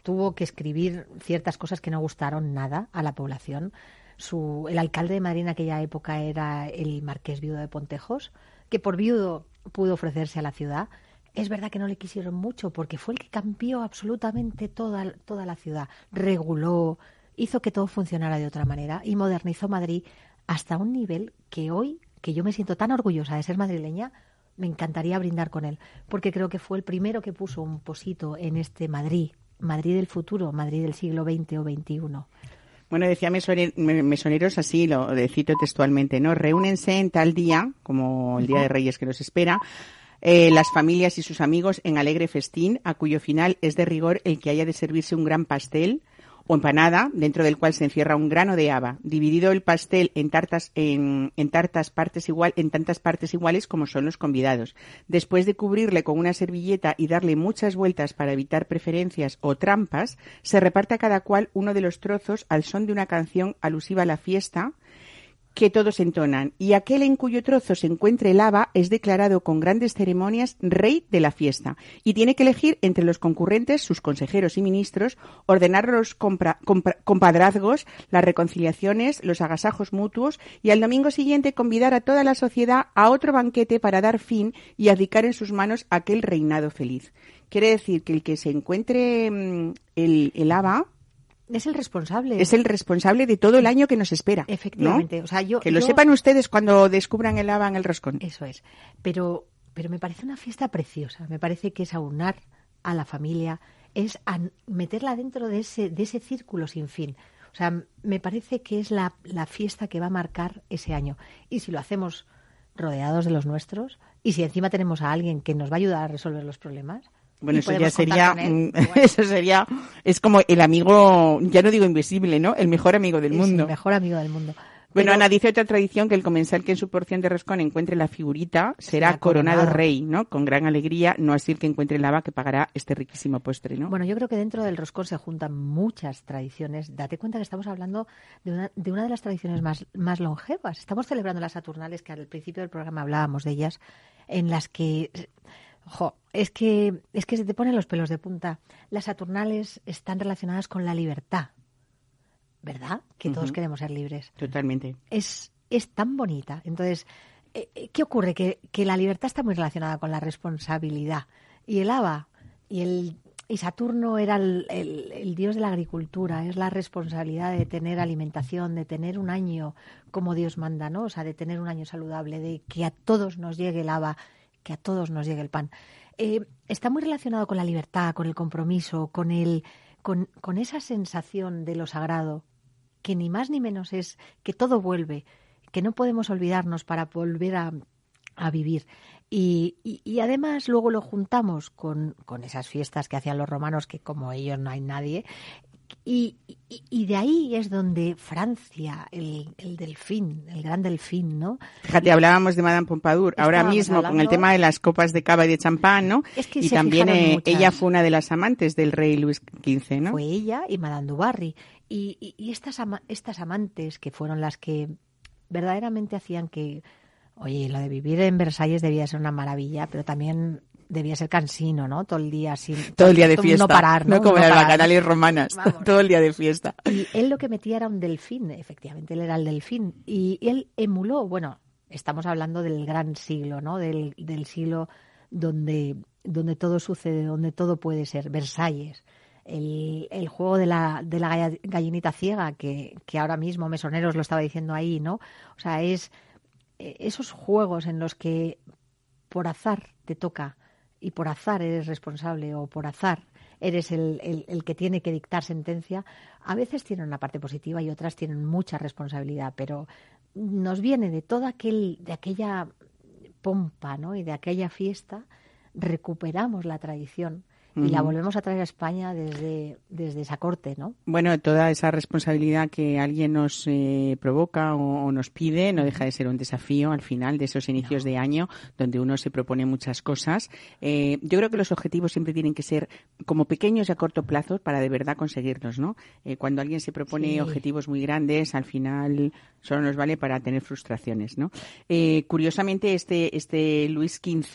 E: tuvo que escribir ciertas cosas que no gustaron nada a la población. Su, el alcalde de Madrid en aquella época era el marqués viudo de Pontejos, que por viudo pudo ofrecerse a la ciudad. Es verdad que no le quisieron mucho porque fue el que cambió absolutamente toda, toda la ciudad, reguló, hizo que todo funcionara de otra manera y modernizó Madrid hasta un nivel que hoy, que yo me siento tan orgullosa de ser madrileña, me encantaría brindar con él, porque creo que fue el primero que puso un posito en este Madrid, Madrid del futuro, Madrid del siglo XX o XXI.
B: Bueno, decía mesone- me- mesoneros así, lo cito textualmente, ¿no? Reúnense en tal día, como el Día de Reyes que nos espera, eh, las familias y sus amigos en alegre festín, a cuyo final es de rigor el que haya de servirse un gran pastel o empanada, dentro del cual se encierra un grano de haba, dividido el pastel en tartas, en, tartas partes igual, en tantas partes iguales como son los convidados. Después de cubrirle con una servilleta y darle muchas vueltas para evitar preferencias o trampas, se reparte a cada cual uno de los trozos al son de una canción alusiva a la fiesta, que todos entonan, y aquel en cuyo trozo se encuentre el haba es declarado con grandes ceremonias rey de la fiesta, y tiene que elegir entre los concurrentes, sus consejeros y ministros, ordenar los compra- compra- compadrazgos, las reconciliaciones, los agasajos mutuos, y al domingo siguiente convidar a toda la sociedad a otro banquete para dar fin y abdicar en sus manos aquel reinado feliz. Quiere decir que el que se encuentre mm, el, el
E: Es el responsable.
B: es el responsable de todo el año que nos espera. ¿no?
E: Efectivamente. O sea, yo,
B: Que lo
E: yo-
B: sepan ustedes cuando descubran el haba en el roscón.
E: Eso es. Pero, pero me parece una fiesta preciosa. Me parece que es aunar a la familia, es meterla dentro de ese, de ese círculo sin fin. O sea, me parece que es la, la fiesta que va a marcar ese año. Y si lo hacemos rodeados de los nuestros, y si encima tenemos a alguien que nos va a ayudar a resolver los problemas.
B: Bueno,
E: y
B: eso ya sería,
E: con él, bueno,
B: eso sería, es como el amigo, ya no digo invisible, ¿no? El mejor amigo del
E: es
B: mundo.
E: el mejor amigo del mundo.
B: Bueno,
E: Pero-
B: Ana dice otra tradición que el comensal que en su porción de roscón encuentre la figurita será
E: Será
B: coronado,
E: coronado.
B: rey, ¿no? Con gran alegría, no así el que encuentre el haba que pagará este riquísimo postre, ¿no?
E: Bueno, yo creo que dentro del roscón se juntan muchas tradiciones. Date cuenta que estamos hablando de una de, una de las tradiciones más, más longevas. Estamos celebrando las Saturnales, que al principio del programa hablábamos de ellas, en las que... Jo, es que, es que se te ponen los pelos de punta. Las Saturnales están relacionadas con la libertad, ¿verdad? Que todos queremos ser libres
B: Totalmente.
E: es, es tan bonita. Entonces, eh, eh, ¿qué ocurre? Que, que la libertad está muy relacionada con la responsabilidad. Y el Ava y el y Saturno era el, el- el dios de la agricultura, es la responsabilidad de tener alimentación, de tener un año como Dios manda, ¿no? O sea, de tener un año saludable, de que a todos nos llegue el Ava, que a todos nos llegue el pan. Eh, está muy relacionado con la libertad, con el compromiso, con el, con, esa sensación de lo sagrado, que ni más ni menos es que todo vuelve, que no podemos olvidarnos para volver a, a vivir. Y, y- y además luego lo juntamos con, con esas fiestas que hacían los romanos, que como ellos no hay nadie. Y, y- y de ahí es donde Francia, el, el delfín, el gran delfín, ¿no?
B: Fíjate, hablábamos de Madame Pompadour. Ahora mismo con el tema de las copas de cava y de champán, ¿no?
E: Es que
B: y también eh, ella fue una de las amantes del rey Luis XV, ¿no?
E: Fue ella y Madame du Barry. Y, y- y estas, ama- estas amantes que fueron las que verdaderamente hacían que, oye, lo de vivir en Versalles debía ser una maravilla, pero también debía ser cansino, ¿no? Todo el día sin...
B: Todo el día de fiesta.
E: No parar, ¿no?
B: como
E: No
B: en las bacanales romanas.
E: Vamos.
B: Todo el día de fiesta.
E: Y él lo que metía era un delfín, efectivamente, él era el delfín. Y él emuló, bueno, estamos hablando del gran siglo, ¿no? Del, del siglo donde, donde todo sucede, donde todo puede ser, Versalles. El, el juego de la, de la galla- gallinita ciega, que, que ahora mismo Mesoneros lo estaba diciendo ahí, ¿no? O sea, es eh, esos juegos en los que por azar te toca y por azar eres responsable o por azar eres el, el- que tiene que dictar sentencia, a veces tienen una parte positiva y otras tienen mucha responsabilidad, pero nos viene de toda aquel, de aquella pompa ¿no? y de aquella fiesta, recuperamos la tradición y la volvemos a traer a España desde, desde esa corte, ¿no?
B: Bueno, toda esa responsabilidad que alguien nos eh, provoca o, o nos pide no deja de ser un desafío al final de esos inicios de año donde uno se propone muchas cosas. Eh, yo creo que los objetivos siempre tienen que ser como pequeños y a corto plazo para de verdad conseguirlos, ¿no? Eh, cuando alguien se propone
E: Sí.
B: objetivos muy grandes, al final solo nos vale para tener frustraciones, ¿no? Eh, curiosamente, este, este Luis XV,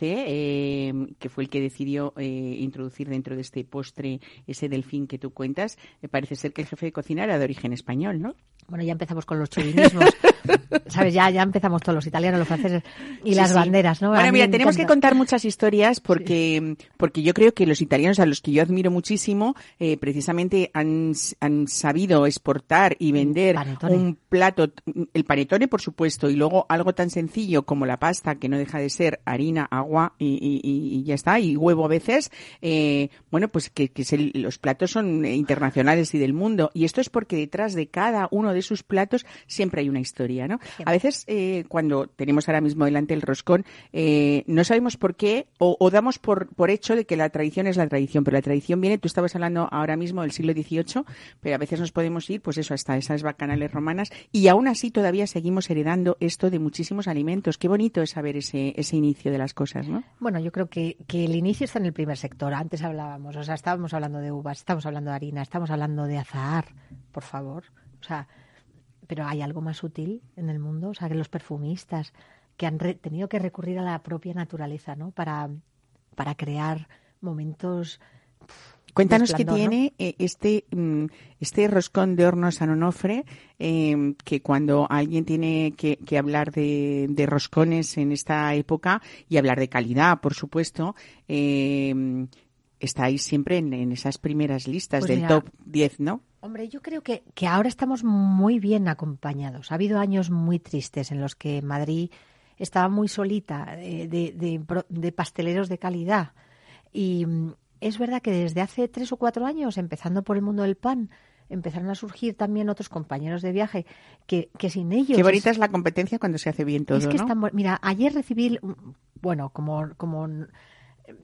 B: que fue el que decidió introducir introducir dentro de este postre ese delfín que tú cuentas. Me parece ser que el jefe de cocina era de origen español, ¿no?
E: Bueno, ya empezamos con los chauvinismos. ¿Sabes? Ya, ya empezamos todos, los italianos, los franceses y
B: Sí,
E: las
B: sí.
E: banderas, ¿no?
B: Bueno, mira, tenemos que contar muchas historias porque, porque yo creo que los italianos, a los que yo admiro muchísimo, eh, precisamente han, han sabido exportar y vender un plato, el panetone, por supuesto, y luego algo tan sencillo como la pasta, que no deja de ser harina, agua y- y ya está, y huevo a veces, eh, bueno, pues que, el- los platos son eh, internacionales y del mundo. Y esto es porque detrás de cada uno de sus platos siempre hay una historia, ¿no? A veces, eh, cuando tenemos ahora mismo delante el roscón, eh, no sabemos por qué o, o damos por, por hecho de que la tradición es la tradición, pero la tradición viene, tú estabas hablando ahora mismo del siglo XVIII, pero a veces nos podemos ir, pues eso, hasta esas bacanales romanas y aún así todavía seguimos heredando esto de muchísimos alimentos. Qué bonito es saber ese, ese inicio de las cosas, ¿no?
E: Bueno, yo creo que, que el inicio está en el primer sector. Antes hablábamos, o sea, estábamos hablando de uvas, estamos hablando de harina, estamos hablando de azahar, por favor. O sea, pero hay algo más sutil en el mundo, o sea, que los perfumistas que han re- tenido que recurrir a la propia naturaleza, ¿no? Para, para crear momentos.
B: Cuéntanos qué tiene eh, este mm, este roscón de horno San Onofre, eh, que cuando alguien tiene que, que hablar de, de roscones en esta época y hablar de calidad, por supuesto, eh, estáis siempre en, en esas primeras listas
E: Pues
B: del
E: mira,
B: top 10, ¿no?
E: Hombre, yo creo que, que ahora estamos muy bien acompañados. Ha habido años muy tristes en los que Madrid estaba muy solita eh, de, de de pasteleros de calidad. Y mm, es verdad que desde hace tres o cuatro años, empezando por el mundo del pan, empezaron a surgir también otros compañeros de viaje que, que sin ellos...
B: Qué bonita
E: es-
B: es la competencia cuando se hace bien todo,
E: es que
B: ¿no?
E: están Mira, ayer recibí, mm, bueno, como, como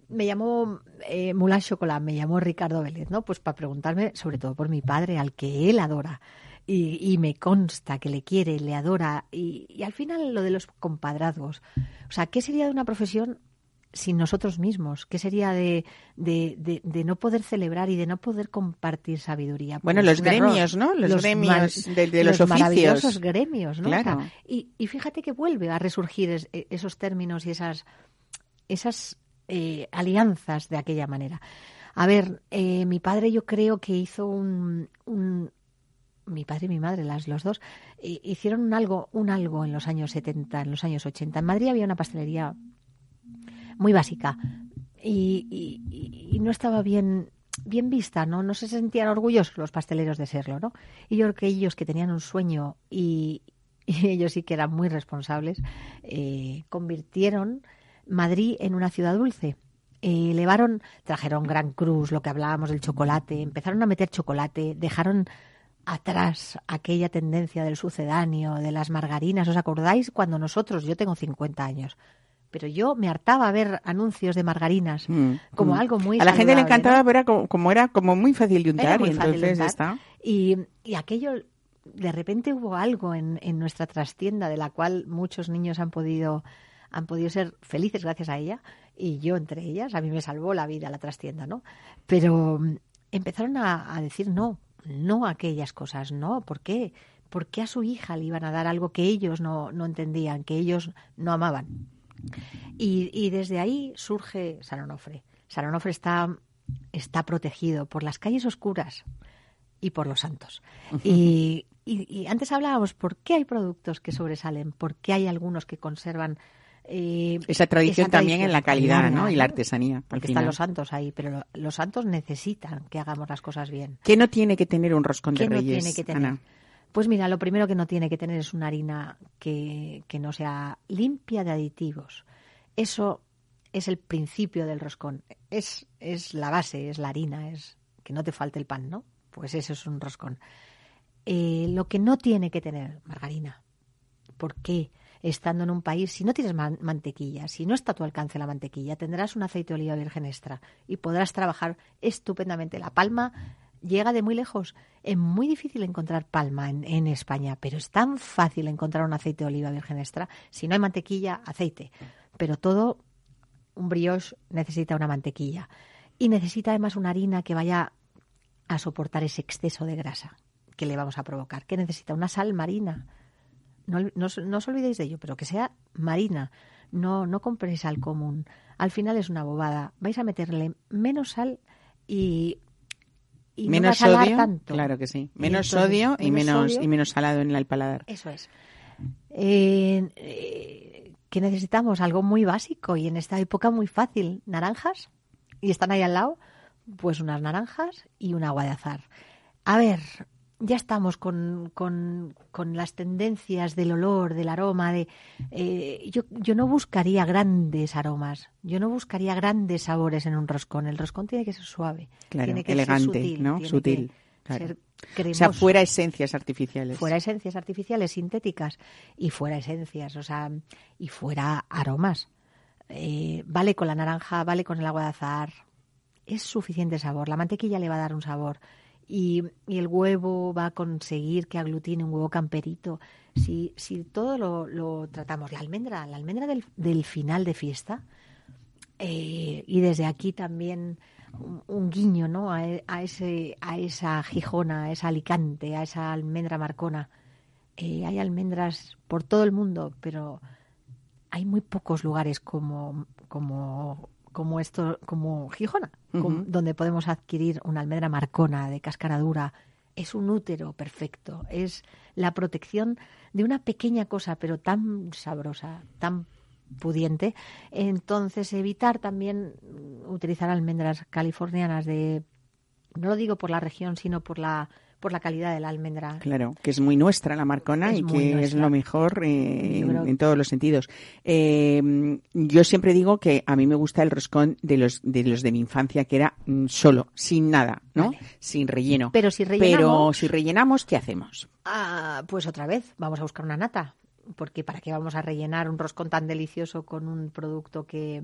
E: me llamó eh, Moulin Chocolat, me llamó Ricardo Vélez, ¿no? Pues para preguntarme, sobre todo por mi padre, al que él adora. Y, y me consta que le quiere, le adora. Y, y al final lo de los compadrazgos. O sea, ¿qué sería de una profesión sin nosotros mismos? ¿Qué sería de, de, de- de no poder celebrar y de no poder compartir sabiduría?
B: Bueno,
E: Pues
B: los
E: error.
B: gremios, ¿no? Los gremios
E: mar-
B: de- de los oficios.
E: maravillosos gremios, ¿no? O sea,
B: Claro.
E: y, y fíjate que vuelve a resurgir es- e- esos términos y esas, esas eh, alianzas de aquella manera. A ver, eh, mi padre yo creo que hizo un, un- mi padre y mi madre, las los dos, hi- hicieron un algo, un algo en los años 70, en los años 80. En Madrid había una pastelería muy básica y no estaba bien bien vista, ¿no? No se sentían orgullosos los pasteleros de serlo, ¿no? Y yo creo que ellos que tenían un sueño y, y ellos sí que eran muy responsables, eh, convirtieron Madrid en una ciudad dulce. Eh, elevaron, trajeron Gran Cruz, lo que hablábamos del chocolate, empezaron a meter chocolate, dejaron atrás aquella tendencia del sucedáneo, de las margarinas. ¿Os acordáis cuando nosotros, yo tengo 50 años, pero yo me hartaba a ver anuncios de margarinas
B: Mm,
E: como
B: mm.
E: algo muy
B: A la gente le
E: saludable, ¿no?
B: encantaba, pero era como, como era como muy fácil de untar y
E: de
B: entonces
E: untar.
B: está.
E: Y, y aquello, de repente hubo algo en, en nuestra trastienda de la cual muchos niños han podido, han podido ser felices gracias a ella, y yo entre ellas, a mí me salvó la vida la trastienda, ¿no? Pero mm, empezaron a, a decir no, no a aquellas cosas, no, ¿por qué? ¿Por qué a su hija le iban a dar algo que ellos no, no entendían, que ellos no amaban? Y, y desde ahí surge San Onofre. San Onofre está, está protegido por las calles oscuras y por los santos. Y, y- y antes hablábamos por qué hay productos que sobresalen, por qué hay algunos que conservan eh,
B: Esa tradición también en la calidad, ¿no? Y la artesanía.
E: Porque
B: final.
E: están los santos ahí, pero lo- los santos necesitan que hagamos las cosas bien.
B: ¿Qué no tiene que tener un roscón de
E: ¿Qué no
B: reyes,
E: tiene que tener?
B: Ana?
E: Pues mira, lo primero que no tiene que tener es una harina que, que no sea limpia de aditivos. Eso es el principio del roscón. Es, es la base, es la harina, es que no te falte el pan, ¿no? Pues eso es un roscón. Eh, lo que no tiene que tener, margarina. ¿Por qué? Estando en un país, si no tienes man- mantequilla, si no está a tu alcance la mantequilla, tendrás un aceite de oliva virgen extra y podrás trabajar estupendamente. La palma llega de muy lejos. Es muy difícil encontrar palma en, en España, pero es tan fácil encontrar un aceite de oliva virgen extra. Si no hay mantequilla, aceite. Pero todo, un brioche necesita una mantequilla. Y necesita además una harina que vaya a soportar ese exceso de grasa que le vamos a provocar. ¿Qué necesita? Una sal marina. No, no os- no os olvidéis de ello, pero que sea marina. No, no compréis sal común. al final es una bobada. Vais a meterle menos sal y, y no
B: menos
E: salar
B: sodio,
E: tanto.
B: claro que sí.
E: Y
B: Menos
E: entonces,
B: sodio y
E: menos
B: menos
E: sodio.
B: y menos salado en el paladar.
E: Eso es. Eh, eh, ¿Qué necesitamos? Algo muy básico y en esta época muy fácil. Naranjas, y están ahí al lado, pues unas naranjas y un agua de azar. A ver, ya estamos con, con- con las tendencias del olor, del aroma. De, eh, yo, yo no buscaría grandes aromas, yo no buscaría grandes sabores en un roscón. El roscón tiene que ser suave,
B: Claro,
E: tiene que
B: elegante,
E: ser sutil,
B: ¿no?
E: tiene
B: Sutil,
E: que
B: claro.
E: ser
B: O
E: cremoso
B: sea, fuera esencias artificiales.
E: fuera esencias artificiales sintéticas y fuera esencias, o sea, y fuera aromas. Eh, vale con la naranja, vale con el agua de azahar. Es suficiente sabor. La mantequilla le va a dar un sabor. Y, el huevo va a conseguir que aglutine un huevo camperito. Si, si todo lo, tratamos, la almendra, la almendra del, final de fiesta, eh, y desde aquí también un, guiño ¿no? a, a ese, a esa Gijona, a esa Alicante, a esa almendra marcona. Eh, hay almendras por todo el mundo, pero hay muy pocos lugares como, como, como esto, como Gijona, donde podemos adquirir una almendra marcona de cáscara dura. Es un útero perfecto, es la protección de una pequeña cosa, pero tan sabrosa, tan pudiente. Entonces, evitar también utilizar almendras californianas de, no lo digo por la región, sino por la, por la calidad de la almendra.
B: Claro, que es muy nuestra la marcona
E: Es
B: y que es lo mejor eh, en,
E: creo-
B: en todos los sentidos. Eh, yo siempre digo que a mí me gusta el roscón de los de los de mi infancia que era mm, solo, sin nada, ¿no?
E: Vale.
B: Sin relleno.
E: Pero si
B: Pero
E: rellenamos,
B: si rellenamos, ¿qué hacemos?
E: Ah, pues otra vez, vamos a buscar una nata. Porque ¿para qué vamos a rellenar un roscón tan delicioso con un producto que,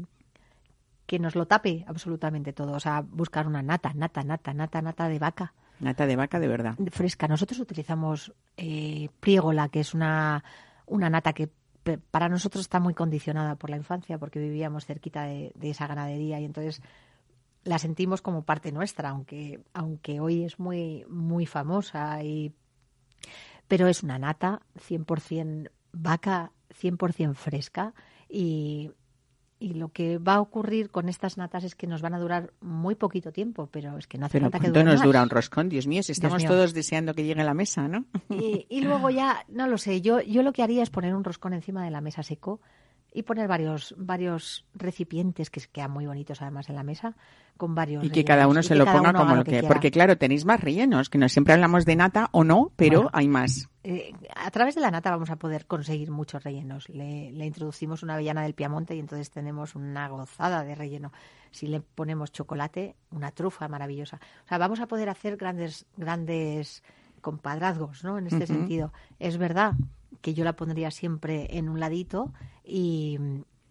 E: que nos lo tape absolutamente todo? O sea, buscar una nata, nata, nata, nata, nata de vaca
B: Nata de vaca de verdad.
E: fresca. Nosotros utilizamos eh, Priegola, que es una, una nata que para nosotros está muy condicionada por la infancia, porque vivíamos cerquita de, de esa ganadería y entonces la sentimos como parte nuestra, aunque, aunque hoy es muy, muy famosa y pero es una nata 100% vaca, 100% fresca y, y lo que va a ocurrir con estas natas es que nos van a durar muy poquito tiempo, pero es que no hace
B: Pero
E: falta que
B: ¿cuánto
E: duren
B: nos
E: más.
B: dura un roscón? Dios mío, si estamos
E: mío.
B: todos deseando que llegue a la mesa, ¿no?
E: Y, y luego ya, no lo sé, yo, yo lo que haría es poner un roscón encima de la mesa seco y poner varios, varios recipientes que quedan muy bonitos además en la mesa, con varios
B: Y que cada uno se lo ponga como lo que... Porque claro, tenéis más rellenos, que no siempre hablamos de nata o no, pero
E: Bueno.
B: hay más.
E: Eh, a través de la nata vamos a poder conseguir muchos rellenos. Le, le introducimos una avellana del Piamonte y entonces tenemos una gozada de relleno. Si le ponemos chocolate, una trufa maravillosa. O sea, vamos a poder hacer grandes, grandes compadrazgos, ¿no? En este sentido. Es verdad que yo la pondría siempre en un ladito y,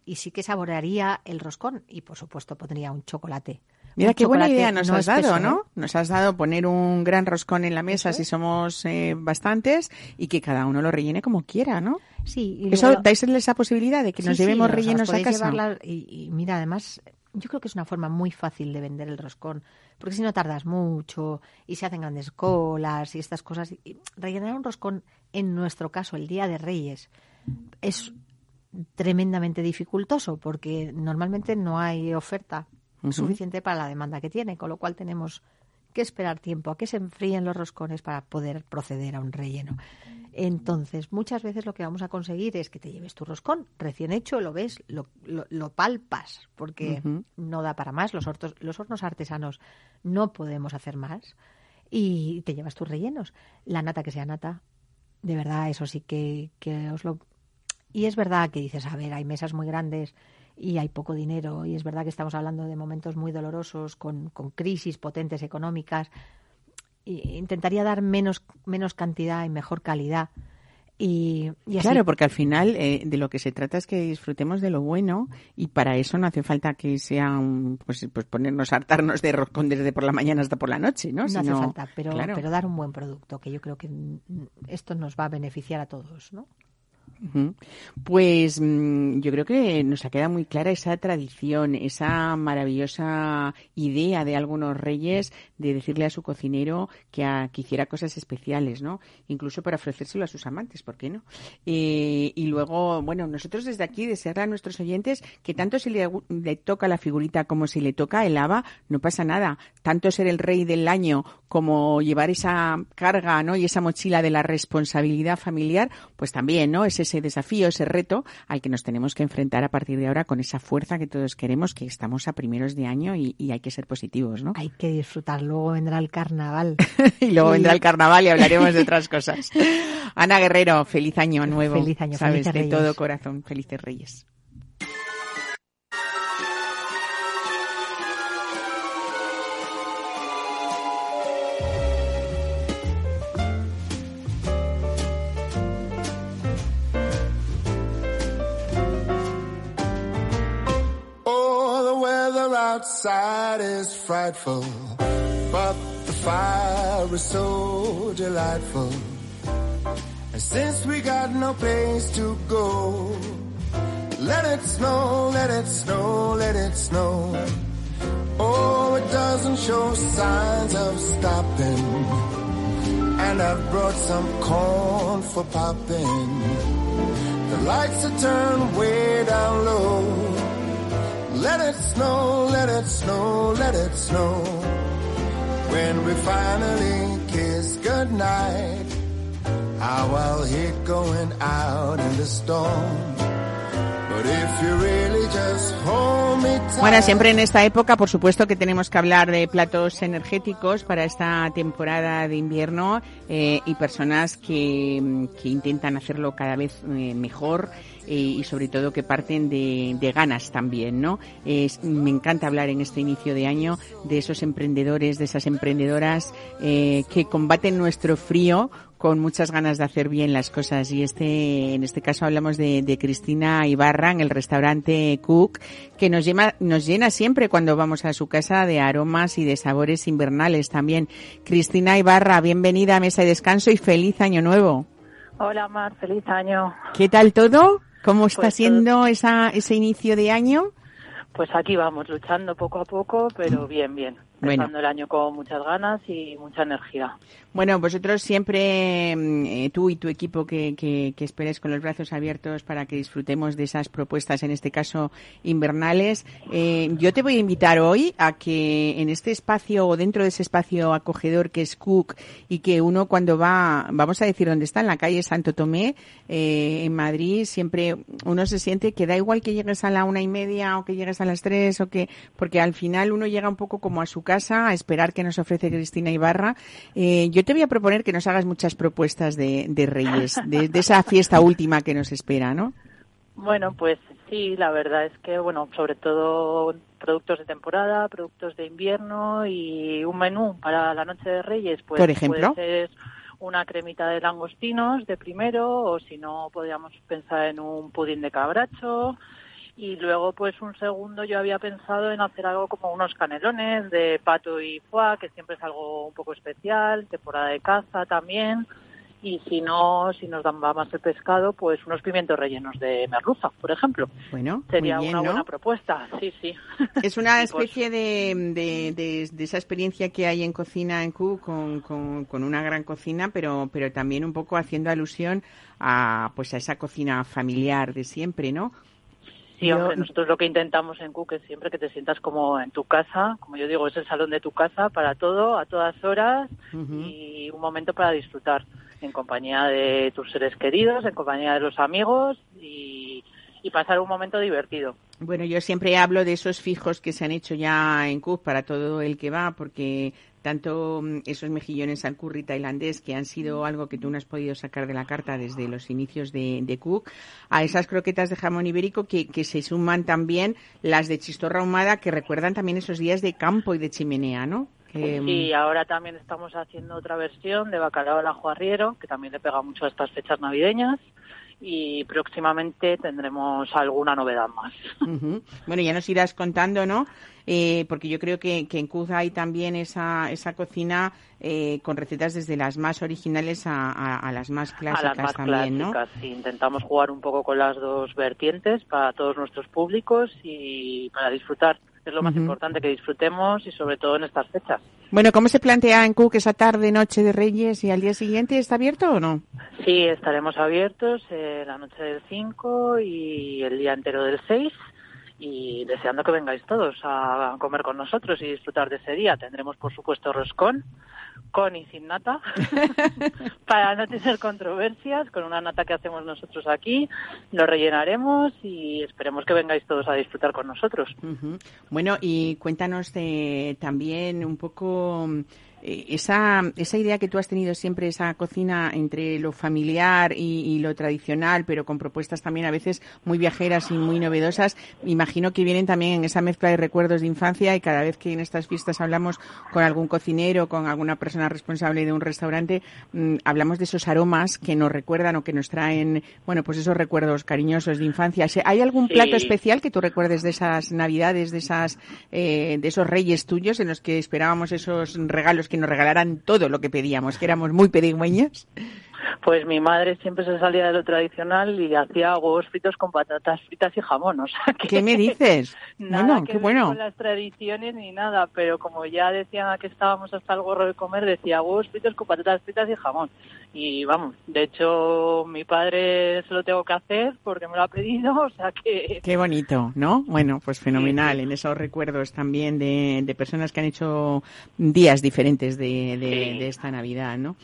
E: y sí que saborearía el roscón y, por supuesto, pondría un chocolate.
B: Mira qué buena idea nos
E: no
B: has dado, ¿no?
E: ¿eh?
B: Nos has dado poner un gran roscón en la mesa si somos eh, bastantes y que cada uno lo rellene como quiera, ¿no?
E: Sí, y
B: Eso
E: luego-
B: dais esa posibilidad de que nos
E: Sí,
B: llevemos rellenos a casa.
E: llevarla y, y mira, además, yo creo que es una forma muy fácil de vender el roscón, porque si no tardas mucho y se hacen grandes colas y estas cosas. Y rellenar un roscón, en nuestro caso, el día de Reyes, es tremendamente dificultoso, porque normalmente no hay oferta suficiente para la demanda que tiene, con lo cual tenemos que esperar tiempo a que se enfríen los roscones para poder proceder a un relleno. Entonces, muchas veces lo que vamos a conseguir es que te lleves tu roscón recién hecho, lo ves, lo, lo- lo palpas, porque no da para más. Los, hortos- los hornos artesanos no podemos hacer más. Y te llevas tus rellenos. La nata que sea nata, de verdad, eso sí que, que os lo... Y es verdad que dices, a ver, hay mesas muy grandes y hay poco dinero, y es verdad que estamos hablando de momentos muy dolorosos, con, con crisis potentes económicas. Intentaría dar menos, menos cantidad y mejor calidad. Y, y así
B: Claro, porque al final eh, de lo que se trata es que disfrutemos de lo bueno y para eso no hace falta que sea un, pues, pues ponernos a hartarnos de roscón desde por la mañana hasta por la noche, ¿no?
E: no hace falta, pero,
B: claro.
E: pero dar un buen producto, que yo creo que esto nos va a beneficiar a todos, ¿no?
B: Pues mm, yo creo que nos ha quedado muy clara esa tradición, esa maravillosa idea de algunos reyes de decirle a su cocinero que, a- que hiciera cosas especiales, ¿no? Incluso para ofrecérselo a sus amantes, ¿por qué no? Eh, y luego, bueno, nosotros desde aquí desearle a nuestros oyentes que tanto si le, toca la figurita como si le toca el haba, no pasa nada. Tanto ser el rey del año como llevar esa carga, ¿no? Y esa mochila de la responsabilidad familiar, pues también, ¿no? Es ese desafío, ese reto al que nos tenemos que enfrentar a partir de ahora con esa fuerza que todos queremos, que estamos a primeros de año y, y hay que ser positivos, ¿no?
E: Hay que disfrutar, luego vendrá el carnaval.
B: y luego vendrá el carnaval y hablaremos de otras cosas. Ana Guerrero, feliz año nuevo.
E: Feliz año,
B: Sabes,
E: felices
B: de
E: Reyes.
B: todo corazón, felices reyes.
F: Oh, the weather outside is frightful, but the fire is so delightful. And since we got no place to go, let it snow, let it snow, let it snow. Oh, it doesn't show signs of stopping. And I've brought some corn for popping. The lights are turned way down low. Let it snow, let it snow, let it snow. When we finally kiss goodnight, how I'll hate going out in the storm.
B: Bueno, siempre en esta época, por supuesto que tenemos que hablar de platos energéticos para esta temporada de invierno eh, y personas que, que intentan hacerlo cada vez eh, mejor eh, y sobre todo que parten de, de ganas también, ¿no? Es- me encanta hablar en este inicio de año de esos emprendedores, de esas emprendedoras eh, que combaten nuestro frío con muchas ganas de hacer bien las cosas y este en este caso hablamos de, de Cristina Ibarra en el restaurante Cook que nos llena nos llena siempre cuando vamos a su casa de aromas y de sabores invernales también Cristina Ibarra bienvenida a Mesa de Descanso y feliz año nuevo
H: Hola Mar, feliz año.
B: ¿qué tal todo? ¿cómo está
H: Pues
B: siendo esa ese inicio de año?
H: Pues aquí vamos, luchando poco a poco, pero bien, bien.
B: Bueno.
H: Empezando el año con muchas ganas y mucha energía.
B: Bueno, vosotros siempre, mm, eh, tú y tu equipo, que, que, que esperes con los brazos abiertos para que disfrutemos de esas propuestas, en este caso invernales. Eh, yo te voy a invitar hoy a que en este espacio o dentro de ese espacio acogedor que es Cook y que uno cuando va, vamos a decir dónde está, en la calle Santo Tomé, eh, en Madrid, siempre uno se siente que da igual que llegues a la una y media o que llegues a las tres o que, porque al final uno llega un poco como a su casa a esperar que nos ofrece Cristina Ibarra. Eh, yo te voy a proponer que nos hagas muchas propuestas de, de Reyes, de, de esa fiesta última que nos espera, ¿no?
H: Bueno, pues sí, la verdad es que, bueno, sobre todo productos de temporada, productos de invierno y un menú para la noche de Reyes, pues
B: Por ejemplo.
H: puede ser una cremita de langostinos de primero o si no podríamos pensar en un pudín de cabracho y luego pues un segundo yo había pensado en hacer algo como unos canelones de pato y foie que siempre es algo un poco especial temporada de caza también y si no si nos dan más el pescado pues unos pimientos rellenos de merluza por ejemplo
B: Bueno,
H: sería
B: muy bien,
H: una
B: ¿no?
H: buena propuesta sí sí
B: Es una
H: pues,
B: especie de, de, de- de esa experiencia que hay en cocina en Q con, con, con una gran cocina, pero, pero también un poco haciendo alusión a, pues a esa cocina familiar de siempre, ¿no?
H: Sí,
B: Yo-
H: hombre, nosotros lo que intentamos en Cook es siempre que te sientas como en tu casa, como yo digo, es el salón de tu casa para todo, a todas horas y un momento para disfrutar en compañía de tus seres queridos, en compañía de los amigos y, y pasar un momento divertido.
B: Bueno, yo siempre hablo de esos fijos que se han hecho ya en Cook para todo el que va, porque tanto mm, esos mejillones al curry tailandés, que han sido algo que tú no has podido sacar de la carta desde los inicios de, de Cook, a esas croquetas de jamón ibérico que, que se suman también las de chistorra ahumada, que recuerdan también esos días de campo y de chimenea, ¿no? Que, mm,
H: ahora también estamos haciendo otra versión de bacalao al ajo arriero, que también le pega mucho a estas fechas navideñas. Y próximamente tendremos alguna novedad más.
B: Bueno, ya nos irás contando, ¿no? Eh, porque yo creo que, que en Cuz hay también esa, esa cocina eh, con recetas desde las más originales a, a- a las más
H: a
B: clásicas
H: las más
B: también, ¿no?
H: clásicas. sí. intentamos jugar un poco con las dos vertientes para todos nuestros públicos y para disfrutar. Es lo más importante que disfrutemos y sobre todo en estas fechas.
B: Bueno, ¿cómo se plantea en Cook esa tarde, noche de Reyes y al día siguiente está abierto o no?
H: Sí, estaremos abiertos eh, la noche del 5 y el día entero del 6 y deseando que vengáis todos a comer con nosotros y disfrutar de ese día. Tendremos, por supuesto, roscón, con y sin nata, para no tener controversias, con una nata que hacemos nosotros aquí. Lo rellenaremos y esperemos que vengáis todos a disfrutar con nosotros.
B: Bueno, y cuéntanos de, también un poco eh, esa, esa idea que tú has tenido siempre, esa cocina entre lo familiar y, y lo tradicional, pero con propuestas también a veces muy viajeras y muy novedosas. Imagino que vienen también en esa mezcla de recuerdos de infancia y cada vez que en estas fiestas hablamos con algún cocinero, con alguna persona responsable de un restaurante, mm, hablamos de esos aromas que nos recuerdan o que nos traen, bueno, pues esos recuerdos cariñosos de infancia. ¿Hay algún
H: Sí.
B: plato especial que tú recuerdes de esas navidades, de esas, eh, de esos reyes tuyos en los que esperábamos esos regalos que nos regalaran todo lo que pedíamos, que éramos muy pedigüeños?
H: Pues mi madre siempre se salía de lo tradicional y hacía huevos fritos con patatas fritas y jamón. O sea que
B: ¿Qué me dices?
H: Nada
B: bueno,
H: que
B: qué
H: ver
B: bueno.
H: con las tradiciones ni nada, pero como ya decían que estábamos hasta el gorro de comer, decía huevos fritos con patatas fritas y jamón. Y vamos, de hecho mi padre se lo tengo que hacer porque me lo ha pedido, o sea que
B: Qué bonito, ¿no? Bueno, pues fenomenal. En esos recuerdos también de, de personas que han hecho días diferentes de, de-
H: Sí.
B: de esta Navidad, ¿no?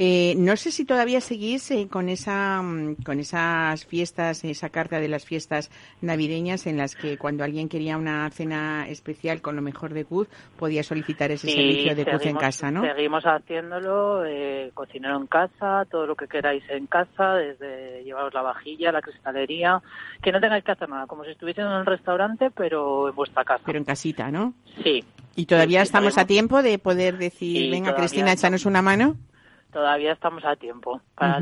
B: Eh, no sé si todavía seguís eh, con esa mm, con esas fiestas, esa carta de las fiestas navideñas en las que cuando alguien quería una cena especial con lo mejor de Cuz podía solicitar ese
H: Sí,
B: servicio de Cuz en
H: seguimos-
B: casa, ¿no?
H: Seguimos haciéndolo, eh, cocinero en casa, todo lo que queráis en casa, desde llevaros la vajilla, la cristalería, que no tengáis que hacer nada, como si estuviesen en un restaurante, pero en vuestra casa.
B: Pero en casita, ¿no?
H: Sí,
B: Y todavía
H: Sí,
B: estamos a tiempo de poder decir,
H: Sí,
B: venga
H: todavía
B: Cristina, échanos una mano.
H: Todavía estamos a tiempo. Para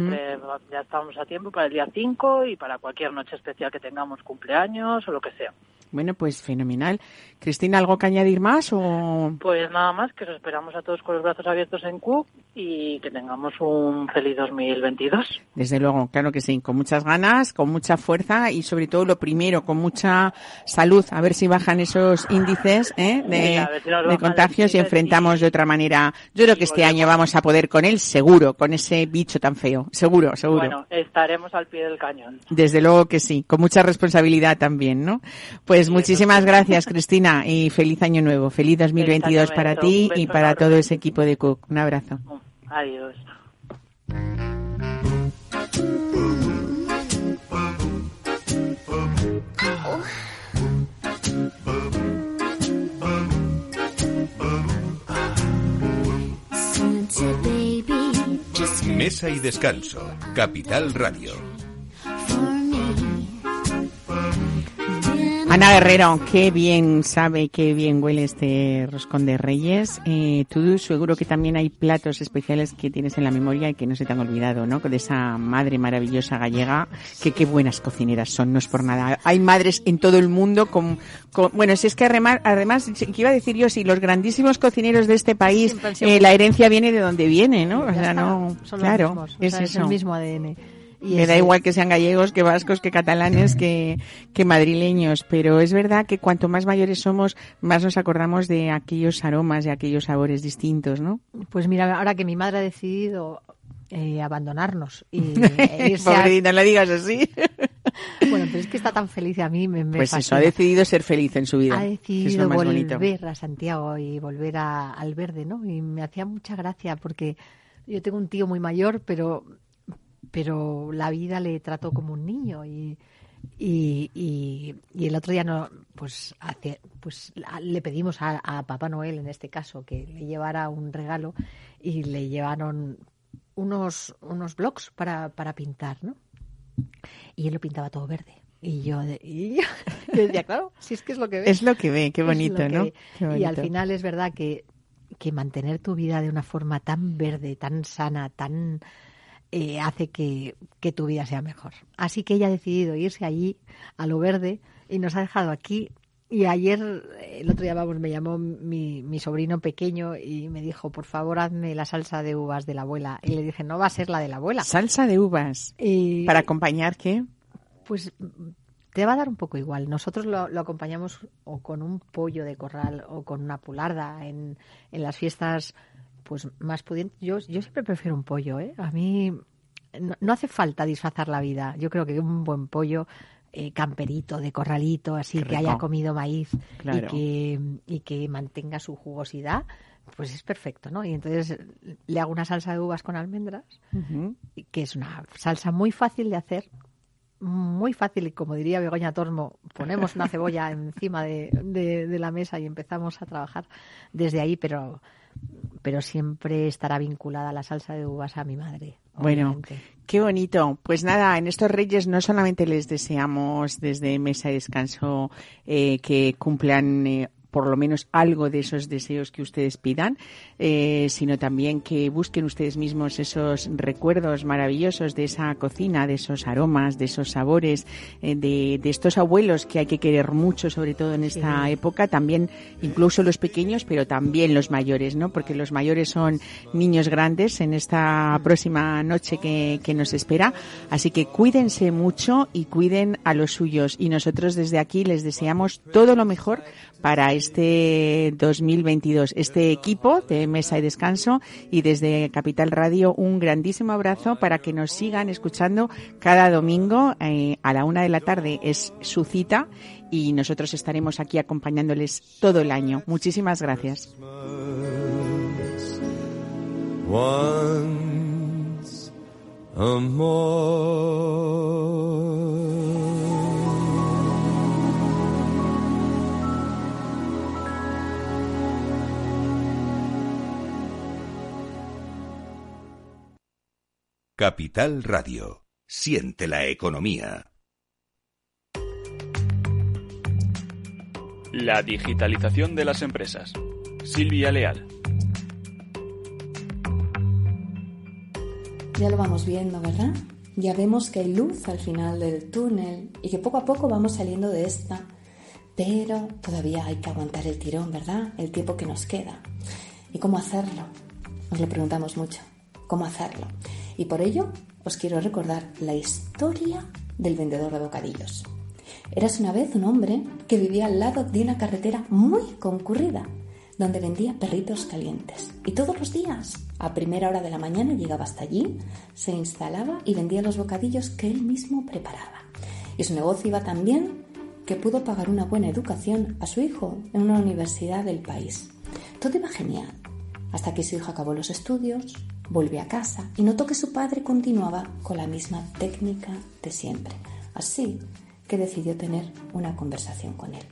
H: ya estamos a tiempo para el día 5 y para cualquier noche especial que tengamos, cumpleaños o lo que sea.
B: Bueno, pues fenomenal. Cristina, ¿algo que añadir más o...?
H: Pues nada más, que os esperamos a todos con los brazos abiertos en Q y que tengamos un feliz 2022.
B: Desde luego, claro que sí, con muchas ganas, con mucha fuerza y sobre todo lo primero, con mucha salud, a ver si bajan esos índices ¿eh? De,
H: si
B: contagios y enfrentamos
H: y-
B: de otra manera. Yo creo que este
H: volvemos.
B: año vamos a poder con él, seguro, con ese bicho tan feo, seguro, seguro.
H: Bueno, estaremos al pie del cañón.
B: Desde luego que sí, con mucha responsabilidad también, ¿no? Pues
H: Sí,
B: muchísimas gracias, Cristina, y feliz año nuevo, feliz 2022
H: año
B: para ti y para
H: enorme.
B: todo ese equipo de Cook. Un abrazo.
H: Adiós.
A: Mesa y descanso. Capital Radio.
B: Ana Guerrero, qué bien sabe, qué bien huele este roscón de Reyes. Eh, tú seguro que también hay platos especiales que tienes en la memoria y que no se te han olvidado, ¿no? De esa madre maravillosa gallega, que qué buenas cocineras son, no es por nada. Hay madres en todo el mundo con, con- bueno, si es que además, además, que iba a decir yo, si los grandísimos cocineros de este país, eh, la herencia viene de donde viene, ¿no? O sea, no,
E: son los
B: claro,
E: mismos, o
B: es
E: sea, es
B: eso.
E: el mismo ADN. Y
B: Me da igual que sean gallegos, que vascos, que catalanes, que, que madrileños, pero es verdad que cuanto más mayores somos, más nos acordamos de aquellos aromas y aquellos sabores distintos, ¿no?
E: Pues mira, ahora que mi madre ha decidido eh, abandonarnos y e irse a-
B: Pobrecita, no le digas así.
E: Bueno, pero es que está tan feliz a mí me, me
B: Pues eso, ha decidido ser feliz en su vida.
E: Ha decidido
B: bonito.
E: volver a Santiago y volver a- al verde, ¿no? Y me hacía mucha gracia porque yo tengo un tío muy mayor, pero, pero la vida le trató como un niño y, y, y, y el otro día no, pues, hace, pues le pedimos a, a Papá Noel, en este caso, que le llevara un regalo y le llevaron unos, unos blocs para, para pintar, ¿no? Y él lo pintaba todo verde. Y yo, de- y yo, yo decía, claro, si es que es lo que ves.
B: Es lo que ve, qué bonito, ¿no?
E: ve. Y al final es verdad que, que mantener tu vida de una forma tan verde, tan sana, tan eh, hace que, que tu vida sea mejor. Así que ella ha decidido irse allí, a lo verde, y nos ha dejado aquí y ayer, el otro día, vamos, me llamó mi, mi sobrino pequeño y me dijo, por favor, hazme la salsa de uvas de la abuela. Y le dije, no va a ser la de la abuela.
B: Salsa de uvas.
E: Y,
B: ¿Para acompañar qué?
E: Pues te va a dar un poco igual. Nosotros lo, lo acompañamos o con un pollo de corral o con una pularda en, en las fiestas pues más pudientes. Yo, yo siempre prefiero un pollo, ¿eh? A mí no, no hace falta disfrazar la vida. Yo creo que un buen pollo eh, camperito, de corralito, así que haya comido maíz
B: Claro.
E: y, que, y que mantenga su jugosidad, pues es perfecto, ¿no? Y entonces le hago una salsa de uvas con almendras, que es una salsa muy fácil de hacer, muy fácil, y como diría Begoña Tormo, ponemos una cebolla encima de, de- de la mesa y empezamos a trabajar desde ahí, pero, pero siempre estará vinculada la salsa de uvas a mi madre.
B: Bueno, qué bonito. Pues nada, en estos Reyes no solamente les deseamos desde Mesa de Descanso eh, que cumplan eh, por lo menos algo de esos deseos que ustedes pidan, eh, sino también que busquen ustedes mismos esos recuerdos maravillosos de esa cocina, de esos aromas, de esos sabores, eh, de, de estos abuelos que hay que querer mucho, sobre todo en esta
E: Sí.
B: época, también incluso los pequeños, pero también los mayores, ¿no? Porque los mayores son niños grandes en esta próxima noche que, que nos espera. Así que cuídense mucho y cuiden a los suyos. Y nosotros desde aquí les deseamos todo lo mejor para este 2022. Este equipo de Mesa y Descanso y desde Capital Radio un grandísimo abrazo para que nos sigan escuchando cada domingo eh, a la una de la tarde. Es su cita y nosotros estaremos aquí acompañándoles todo el año. Muchísimas gracias.
A: Capital Radio. Siente la economía.
I: La digitalización de las empresas. Silvia Leal.
J: Ya lo vamos viendo, ¿verdad? Ya vemos que hay luz al final del túnel y que poco a poco vamos saliendo de esta. Pero todavía hay que aguantar el tirón, ¿verdad? El tiempo que nos queda. ¿Y cómo hacerlo? Nos lo preguntamos mucho. ¿Cómo hacerlo? Y por ello os quiero recordar la historia del vendedor de bocadillos. Eras una vez un hombre que vivía al lado de una carretera muy concurrida, donde vendía perritos calientes. Y todos los días, a primera hora de la mañana, llegaba hasta allí, se instalaba y vendía los bocadillos que él mismo preparaba. Y su negocio iba tan bien que pudo pagar una buena educación a su hijo en una universidad del país. Todo iba genial, hasta que su hijo acabó los estudios, volvió a casa y notó que su padre continuaba con la misma técnica de siempre. Así que decidió tener una conversación con él.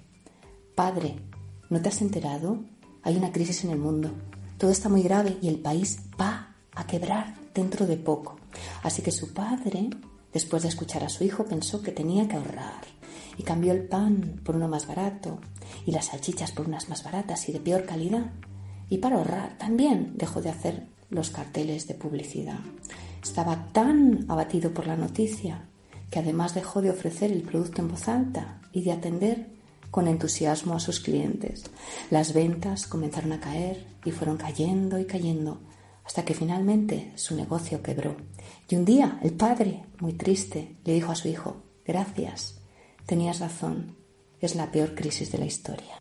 J: Padre, ¿no te has enterado? Hay una crisis en el mundo. Todo está muy grave y el país va a quebrar dentro de poco. Así que su padre, después de escuchar a su hijo, pensó que tenía que ahorrar y cambió el pan por uno más barato y las salchichas por unas más baratas y de peor calidad. Y para ahorrar también dejó de hacer los carteles de publicidad. Estaba tan abatido por la noticia que además dejó de ofrecer el producto en voz alta y de atender con entusiasmo a sus clientes. Las ventas comenzaron a caer y fueron cayendo y cayendo hasta que finalmente su negocio quebró. Y un día el padre, muy triste, le dijo a su hijo, gracias, tenías razón, es la peor crisis de la historia.